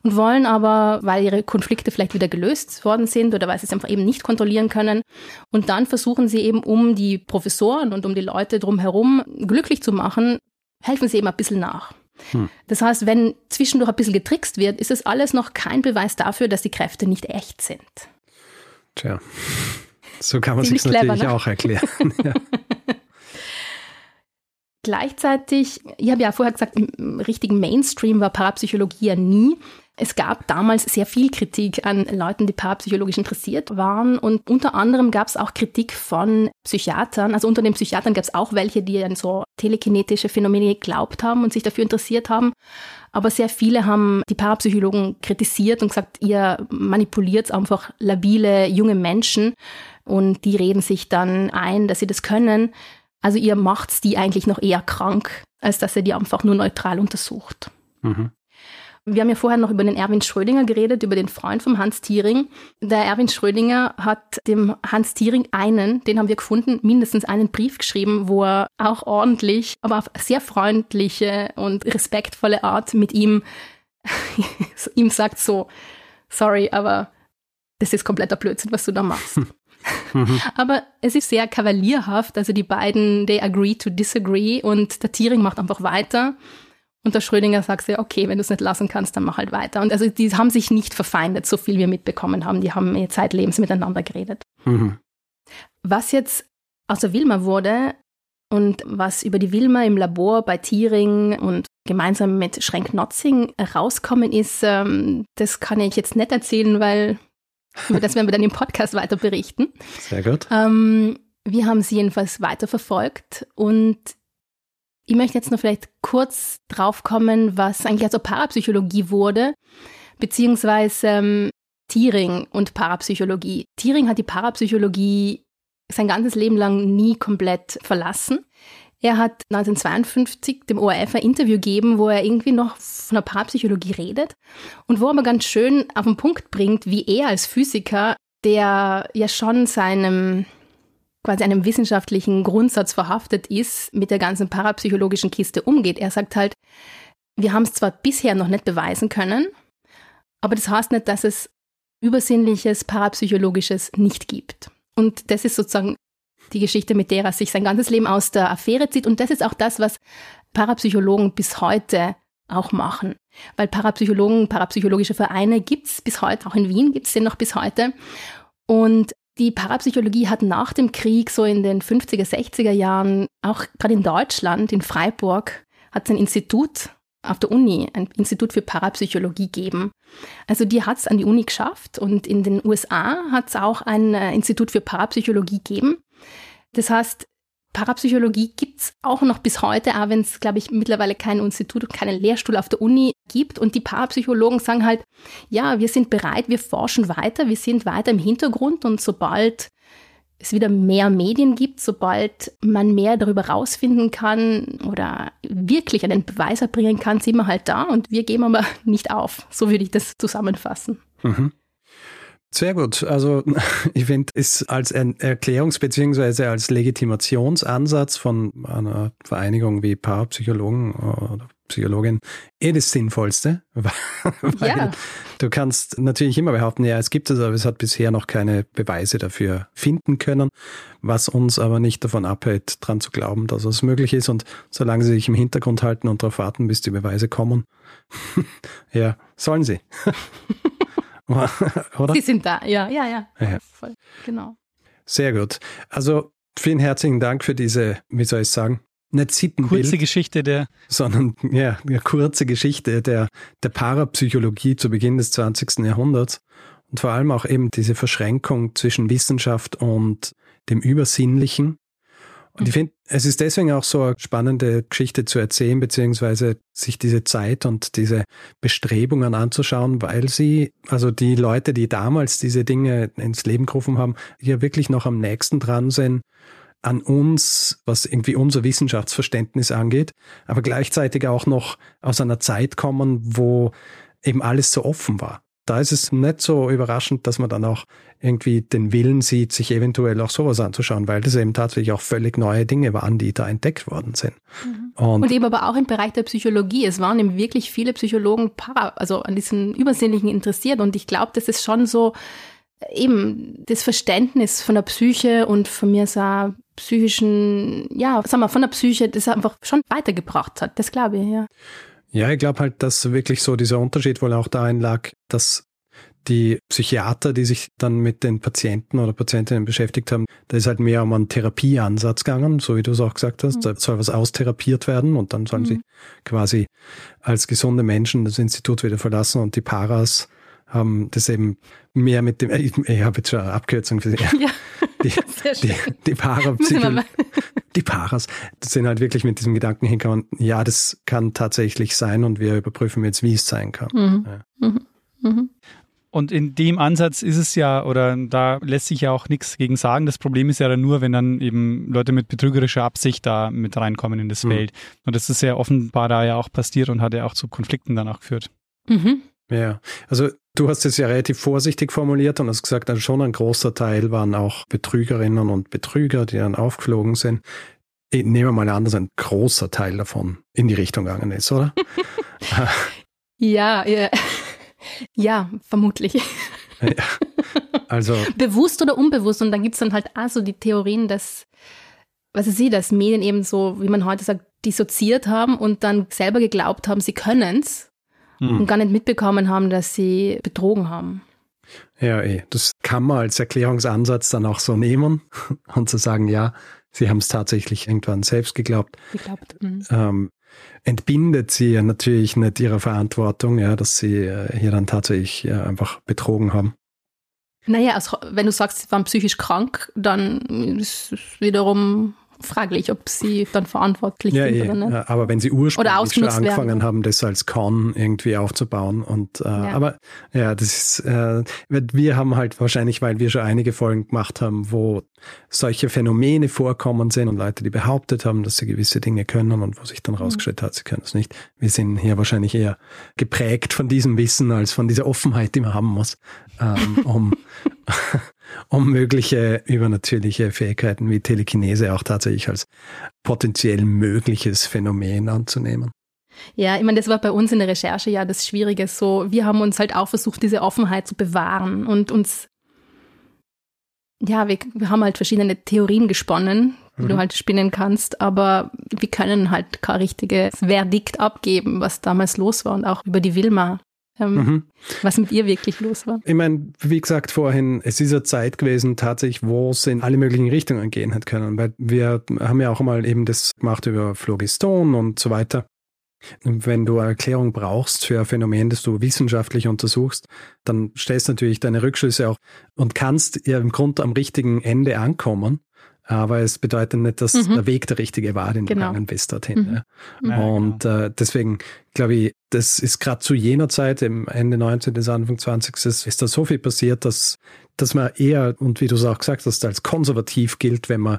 und wollen aber, weil ihre Konflikte vielleicht wieder gelöst worden sind oder weil sie es einfach eben nicht kontrollieren können. Und dann versuchen sie eben, um die Professoren und um die Leute drumherum glücklich zu machen, helfen sie eben ein bisschen nach. Hm. Das heißt, wenn zwischendurch ein bisschen getrickst wird, ist das alles noch kein Beweis dafür, dass die Kräfte nicht echt sind. Tja, so kann man sich natürlich ne? auch erklären. ja. Gleichzeitig, ich habe ja vorher gesagt, im richtigen Mainstream war Parapsychologie ja nie. Es gab damals sehr viel Kritik an Leuten, die parapsychologisch interessiert waren. Und unter anderem gab es auch Kritik von Psychiatern. Also unter den Psychiatern gab es auch welche, die an so telekinetische Phänomene geglaubt haben und sich dafür interessiert haben. Aber sehr viele haben die Parapsychologen kritisiert und gesagt, ihr manipuliert einfach labile junge Menschen und die reden sich dann ein, dass sie das können. Also ihr macht die eigentlich noch eher krank, als dass ihr die einfach nur neutral untersucht. Mhm. Wir haben ja vorher noch über den Erwin Schrödinger geredet, über den Freund von Hans Thiering. Der Erwin Schrödinger hat dem Hans Thiering einen, den haben wir gefunden, mindestens einen Brief geschrieben, wo er auch ordentlich, aber auf sehr freundliche und respektvolle Art mit ihm, ihm sagt so, sorry, aber das ist kompletter Blödsinn, was du da machst. Mhm. Aber es ist sehr kavalierhaft, also die beiden, they agree to disagree und der Thiering macht einfach weiter und der Schrödinger sagt ja, okay, wenn du es nicht lassen kannst, dann mach halt weiter. Und also die haben sich nicht verfeindet, so viel wir mitbekommen haben. Die haben ihr Zeitlebens miteinander geredet. Mhm. Was jetzt außer Wilma wurde und was über die Wilma im Labor bei Thiering und gemeinsam mit Schrenk-Notzing rauskommen ist, ähm, das kann ich jetzt nicht erzählen, weil über das werden wir dann im Podcast weiter berichten. Sehr gut. Ähm, wir haben sie jedenfalls weiterverfolgt und ich möchte jetzt noch vielleicht kurz drauf kommen, was eigentlich also Parapsychologie wurde, beziehungsweise ähm, Thiering und Parapsychologie. Thiering hat die Parapsychologie sein ganzes Leben lang nie komplett verlassen. Er hat 1952 dem ORF ein Interview gegeben, wo er irgendwie noch von der Parapsychologie redet und wo er aber ganz schön auf den Punkt bringt, wie er als Physiker, der ja schon seinem quasi einem wissenschaftlichen Grundsatz verhaftet ist, mit der ganzen parapsychologischen Kiste umgeht. Er sagt halt, wir haben es zwar bisher noch nicht beweisen können, aber das heißt nicht, dass es übersinnliches, parapsychologisches nicht gibt. Und das ist sozusagen die Geschichte, mit der er sich sein ganzes Leben aus der Affäre zieht. Und das ist auch das, was Parapsychologen bis heute auch machen. Weil Parapsychologen, parapsychologische Vereine gibt es bis heute, auch in Wien gibt es den noch bis heute. Und die Parapsychologie hat nach dem Krieg, so in den 50er, 60er Jahren, auch gerade in Deutschland, in Freiburg, hat es ein Institut auf der Uni, ein Institut für Parapsychologie gegeben. Also die hat es an die Uni geschafft und in den USA hat es auch ein äh, Institut für Parapsychologie gegeben. Das heißt, Parapsychologie gibt es auch noch bis heute, auch wenn es, glaube ich, mittlerweile kein Institut und keinen Lehrstuhl auf der Uni gibt. Und die Parapsychologen sagen halt, ja, wir sind bereit, wir forschen weiter, wir sind weiter im Hintergrund und sobald es wieder mehr Medien gibt, sobald man mehr darüber rausfinden kann oder wirklich einen Beweis erbringen kann, sind wir halt da und wir geben aber nicht auf. So würde ich das zusammenfassen. Mhm. Sehr gut. Also ich finde es als Erklärungs- bzw. als Legitimationsansatz von einer Vereinigung wie Parapsychologen oder Psychologin eh das Sinnvollste, weil ja. du kannst natürlich immer behaupten, ja, es gibt es, aber es hat bisher noch keine Beweise dafür finden können, was uns aber nicht davon abhält, dran zu glauben, dass es möglich ist und solange sie sich im Hintergrund halten und darauf warten, bis die Beweise kommen, ja, sollen sie. Oder? Sie sind da, ja, ja, ja. ja. Voll. Genau. Sehr gut. Also vielen herzlichen Dank für diese, wie soll ich sagen, nicht Sittenbild. Kurze Geschichte der. Sondern, ja, eine kurze Geschichte der, der Parapsychologie zu Beginn des 20. Jahrhunderts. Und vor allem auch eben diese Verschränkung zwischen Wissenschaft und dem Übersinnlichen. Und ich finde, es ist deswegen auch so eine spannende Geschichte zu erzählen, beziehungsweise sich diese Zeit und diese Bestrebungen anzuschauen, weil sie, also die Leute, die damals diese Dinge ins Leben gerufen haben, hier wirklich noch am nächsten dran sind an uns, was irgendwie unser Wissenschaftsverständnis angeht, aber gleichzeitig auch noch aus einer Zeit kommen, wo eben alles so offen war da ist es nicht so überraschend, dass man dann auch irgendwie den Willen sieht, sich eventuell auch sowas anzuschauen, weil das eben tatsächlich auch völlig neue Dinge waren, die da entdeckt worden sind. Mhm. Und, Und, eben aber auch im Bereich der Psychologie. Es waren eben wirklich viele Psychologen para, also an diesen Übersinnlichen interessiert. Und ich glaube, das ist schon so eben das Verständnis von der Psyche und von mir so psychischen, ja, sagen wir, von der Psyche, das einfach schon weitergebracht hat. Das glaube ich, ja. Ja, ich glaube halt, dass wirklich so dieser Unterschied wohl auch darin lag, dass die Psychiater, die sich dann mit den Patienten oder Patientinnen beschäftigt haben, da ist halt mehr um einen Therapieansatz gegangen, so wie du es auch gesagt hast. Mhm. Da soll was austherapiert werden und dann sollen mhm. sie quasi als gesunde Menschen das Institut wieder verlassen und die Paras haben das eben mehr mit dem, ich, ich habe jetzt schon eine Abkürzung für sie. Ja, die, die, die, Parapsychologie, die Paras sind halt wirklich mit diesem Gedanken hingekommen, ja, das kann tatsächlich sein und wir überprüfen jetzt, wie es sein kann. Mhm. Ja. Mhm. Mhm. Und in dem Ansatz ist es ja, oder da lässt sich ja auch nichts gegen sagen. Das Problem ist ja dann nur, wenn dann eben Leute mit betrügerischer Absicht da mit reinkommen in das mhm. Feld. Und das ist ja offenbar da ja auch passiert und hat ja auch zu Konflikten dann auch geführt. Mhm. Ja, also du hast es ja relativ vorsichtig formuliert und hast gesagt, also schon ein großer Teil waren auch Betrügerinnen und Betrüger, die dann aufgeflogen sind. Ich nehme mal an, dass ein großer Teil davon in die Richtung gegangen ist, oder? ja, ja, ja, vermutlich. Ja, also bewusst oder unbewusst und dann gibt es dann halt auch so die Theorien, dass was ich sehe, dass Medien eben so, wie man heute sagt, dissoziiert haben und dann selber geglaubt haben, sie können es mhm. und gar nicht mitbekommen haben, dass sie betrogen haben. Ja, eh. Das kann man als Erklärungsansatz dann auch so nehmen und zu sagen, ja, sie haben es tatsächlich irgendwann selbst geglaubt. geglaubt. Mhm. Ähm, entbindet sie ja natürlich nicht ihrer Verantwortung, ja, dass sie äh, hier dann tatsächlich ja, einfach betrogen haben. Naja, also wenn du sagst, sie waren psychisch krank, dann ist es wiederum fraglich, ob sie dann verantwortlich ja, sind eh, oder nicht. Ja, aber wenn sie ursprünglich schon angefangen werden. haben, das als Con irgendwie aufzubauen und äh, ja. aber ja, das ist äh, wir haben halt wahrscheinlich, weil wir schon einige Folgen gemacht haben, wo solche Phänomene vorkommen sind und Leute, die behauptet haben, dass sie gewisse Dinge können und wo sich dann mhm. rausgestellt hat, sie können es nicht. Wir sind hier wahrscheinlich eher geprägt von diesem Wissen als von dieser Offenheit, die man haben muss, ähm, um um mögliche übernatürliche Fähigkeiten wie Telekinese auch tatsächlich als potenziell mögliches Phänomen anzunehmen. Ja, ich meine, das war bei uns in der Recherche ja das Schwierige. So, wir haben uns halt auch versucht, diese Offenheit zu bewahren und uns, ja, wir, wir haben halt verschiedene Theorien gesponnen, die mhm. du halt spinnen kannst, aber wir können halt kein richtiges Verdikt abgeben, was damals los war und auch über die Wilma ähm, mhm. was mit ihr wirklich los war. Ich meine, wie gesagt vorhin, es ist eine Zeit gewesen tatsächlich, wo es in alle möglichen Richtungen gehen hat können, weil wir haben ja auch mal eben das gemacht über Phlogiston und so weiter. Wenn du eine Erklärung brauchst für ein Phänomen, das du wissenschaftlich untersuchst, dann stellst du natürlich deine Rückschlüsse auch und kannst ja im Grunde am richtigen Ende ankommen. Aber es bedeutet nicht, dass mhm. der Weg der richtige war, den genau. du gegangen bist dorthin. Mhm. Ja. Und genau. äh, deswegen glaube ich, das ist gerade zu jener Zeit, im Ende 19. bis Anfang 20. Ist, ist da so viel passiert, dass, dass man eher, und wie du es auch gesagt hast, als konservativ gilt, wenn man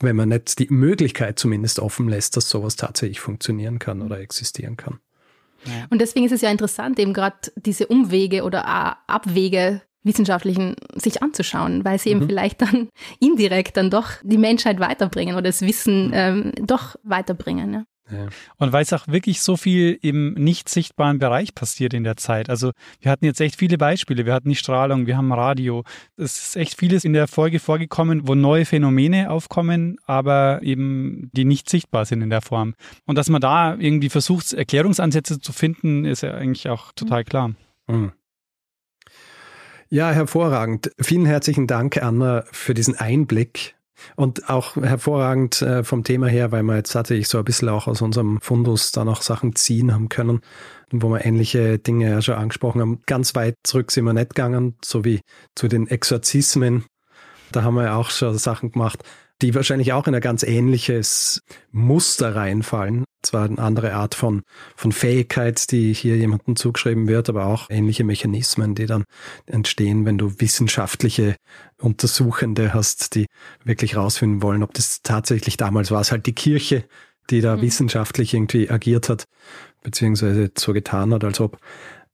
wenn man nicht die Möglichkeit zumindest offen lässt, dass sowas tatsächlich funktionieren kann oder existieren kann. Und deswegen ist es ja interessant, eben gerade diese Umwege oder Abwege wissenschaftlichen sich anzuschauen, weil sie mhm. eben vielleicht dann indirekt dann doch die Menschheit weiterbringen oder das Wissen ähm, doch weiterbringen. Ja. Ja. Und weil es auch wirklich so viel im nicht sichtbaren Bereich passiert in der Zeit. Also wir hatten jetzt echt viele Beispiele. Wir hatten die Strahlung, wir haben Radio. Es ist echt vieles in der Folge vorgekommen, wo neue Phänomene aufkommen, aber eben die nicht sichtbar sind in der Form. Und dass man da irgendwie versucht, Erklärungsansätze zu finden, ist ja eigentlich auch total klar. Mhm. Ja, hervorragend. Vielen herzlichen Dank, Anna, für diesen Einblick. Und auch hervorragend äh, vom Thema her, weil wir jetzt hatte ich so ein bisschen auch aus unserem Fundus da noch Sachen ziehen haben können, wo wir ähnliche Dinge ja schon angesprochen haben. Ganz weit zurück sind wir nicht gegangen, so wie zu den Exorzismen. Da haben wir ja auch schon Sachen gemacht die wahrscheinlich auch in ein ganz ähnliches Muster reinfallen. Zwar eine andere Art von, von Fähigkeit, die hier jemandem zugeschrieben wird, aber auch ähnliche Mechanismen, die dann entstehen, wenn du wissenschaftliche Untersuchende hast, die wirklich rausfinden wollen, ob das tatsächlich damals war es halt die Kirche, die da mhm. wissenschaftlich irgendwie agiert hat, beziehungsweise so getan hat, als ob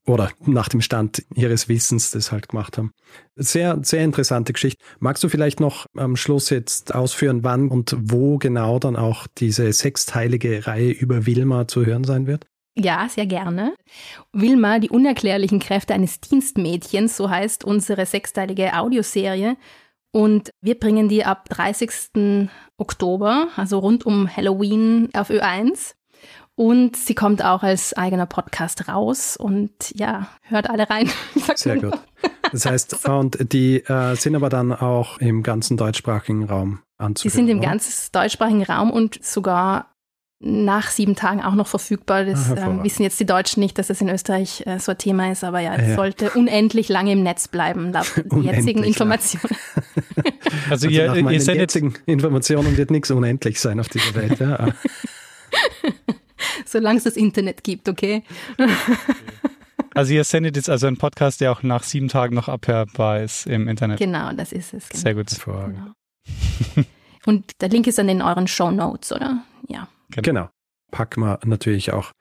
oder nach dem Stand ihres Wissens das halt gemacht haben. Sehr, sehr interessante Geschichte. Magst du vielleicht noch am Schluss jetzt ausführen, wann und wo genau dann auch diese sechsteilige Reihe über Wilma zu hören sein wird? Ja, sehr gerne. Wilma, die unerklärlichen Kräfte eines Dienstmädchens, so heißt unsere sechsteilige Audioserie. Und wir bringen die ab 30. Oktober, also rund um Halloween auf Ö1. Und sie kommt auch als eigener Podcast raus und ja, hört alle rein. Sehr gut. Das heißt, und die äh, sind aber dann auch im ganzen deutschsprachigen Raum anzuhören. Die sind im ganzen deutschsprachigen Raum und sogar nach sieben Tagen auch noch verfügbar. Das ah, äh, wissen jetzt die Deutschen nicht, dass das in Österreich äh, so ein Thema ist, aber ja, es ja. sollte unendlich lange im Netz bleiben, laut jetzigen Informationen. also, also ihr, ihr seid jetzigen Informationen wird nichts unendlich sein auf dieser Welt. Ja. solange es das Internet gibt, okay? Also ihr sendet jetzt also einen Podcast, der auch nach sieben Tagen noch abhörbar ist im Internet. Genau, das ist es. Genau. Sehr gut. Genau. Und der Link ist dann in euren Show Notes, oder? Ja. Genau. genau packen wir natürlich auch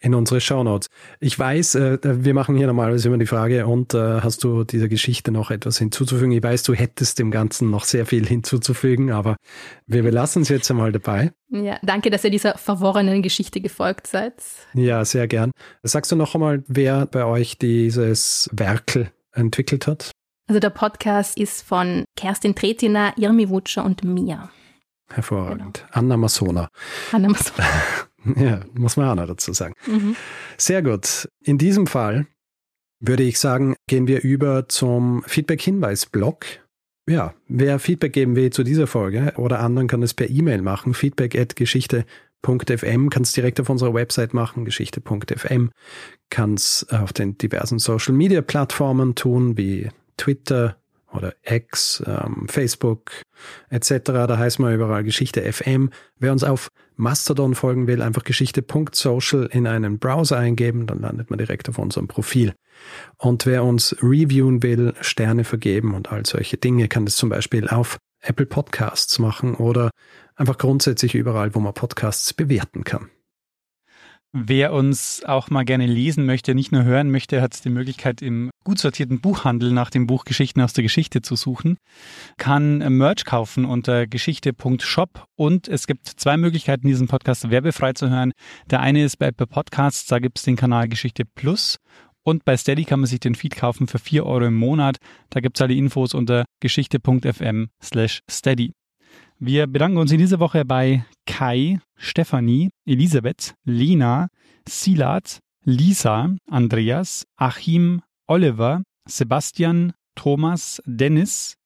in unsere Shownotes. Ich weiß, äh, wir machen hier normalerweise immer die Frage, und äh, hast du dieser Geschichte noch etwas hinzuzufügen? Ich weiß, du hättest dem Ganzen noch sehr viel hinzuzufügen, aber wir belassen es jetzt einmal dabei. Ja, danke, dass ihr dieser verworrenen Geschichte gefolgt seid. Ja, sehr gern. Sagst du noch einmal, wer bei euch dieses Werkel entwickelt hat? Also der Podcast ist von Kerstin Tretina, Irmi Wutscher und mir. Hervorragend. Genau. Anna Masona. Anna Masona. Ja, muss man auch noch dazu sagen. Mhm. Sehr gut. In diesem Fall würde ich sagen, gehen wir über zum Feedback-Hinweis-Blog. Ja, wer Feedback geben will zu dieser Folge oder anderen kann es per E-Mail machen. Feedback at geschichte.fm kann es direkt auf unserer Website machen, geschichte.fm. Kann es auf den diversen Social-Media-Plattformen tun, wie Twitter, oder X, ähm, Facebook etc. Da heißt man überall Geschichte FM. Wer uns auf Mastodon folgen will, einfach geschichte.social in einen Browser eingeben, dann landet man direkt auf unserem Profil. Und wer uns reviewen will, Sterne vergeben und all solche Dinge, kann das zum Beispiel auf Apple Podcasts machen oder einfach grundsätzlich überall, wo man Podcasts bewerten kann. Wer uns auch mal gerne lesen möchte, nicht nur hören möchte, hat die Möglichkeit, im gut sortierten Buchhandel nach dem Buch Geschichten aus der Geschichte zu suchen, kann Merch kaufen unter geschichte.shop und es gibt zwei Möglichkeiten, diesen Podcast werbefrei zu hören. Der eine ist bei Apple Podcasts, da gibt es den Kanal Geschichte Plus und bei Steady kann man sich den Feed kaufen für vier Euro im Monat. Da gibt es alle Infos unter geschichte.fm slash steady. Wir bedanken uns in dieser Woche bei Kai, Stefanie, Elisabeth, Lena, Silat, Lisa, Andreas, Achim, Oliver, Sebastian, Thomas, Dennis,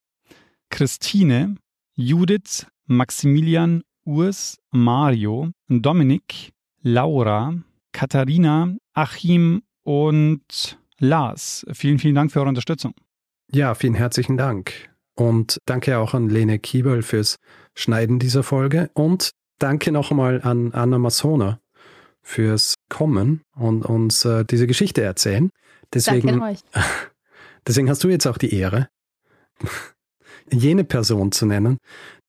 Christine, Judith, Maximilian, Urs, Mario, Dominik, Laura, Katharina, Achim und Lars. Vielen, vielen Dank für eure Unterstützung. Ja, vielen herzlichen Dank. Und danke auch an Lene Kiebel fürs Schneiden dieser Folge. Und danke nochmal an Anna Masona fürs Kommen und uns äh, diese Geschichte erzählen. Deswegen, Danke an euch. deswegen hast du jetzt auch die Ehre, jene Person zu nennen,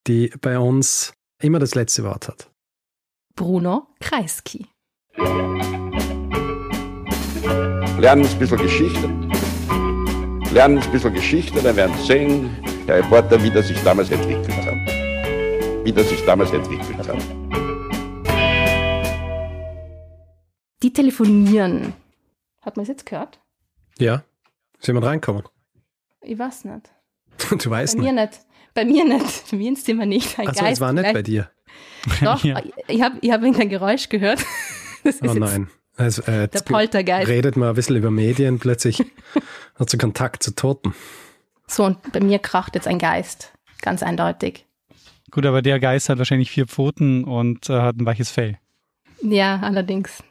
die bei uns immer das letzte Wort hat. Bruno Kreisky. Lernen ein bisschen Geschichte. Lernen ein bisschen Geschichte, dann werden Sie sehen, der Reporter, wie das sich damals entwickelt hat. Wie das sich damals entwickelt hat. Die telefonieren. Hat man es jetzt gehört? Ja? Ist jemand reinkommen? Ich weiß nicht. Du weißt Bei mir nicht. nicht. Bei mir nicht. Bei mir ins Zimmer nicht. Ein Achso, es war nicht bei dir. Doch, Ja. ich habe ich hab irgendein Geräusch gehört. Das ist Oh nein. Also, äh, der Poltergeist. redet man ein bisschen über Medien, plötzlich hat sie Kontakt zu Toten. So, und bei mir kracht jetzt ein Geist. Ganz eindeutig. Gut, aber der Geist hat wahrscheinlich vier Pfoten und äh, hat ein weiches Fell. Ja, allerdings.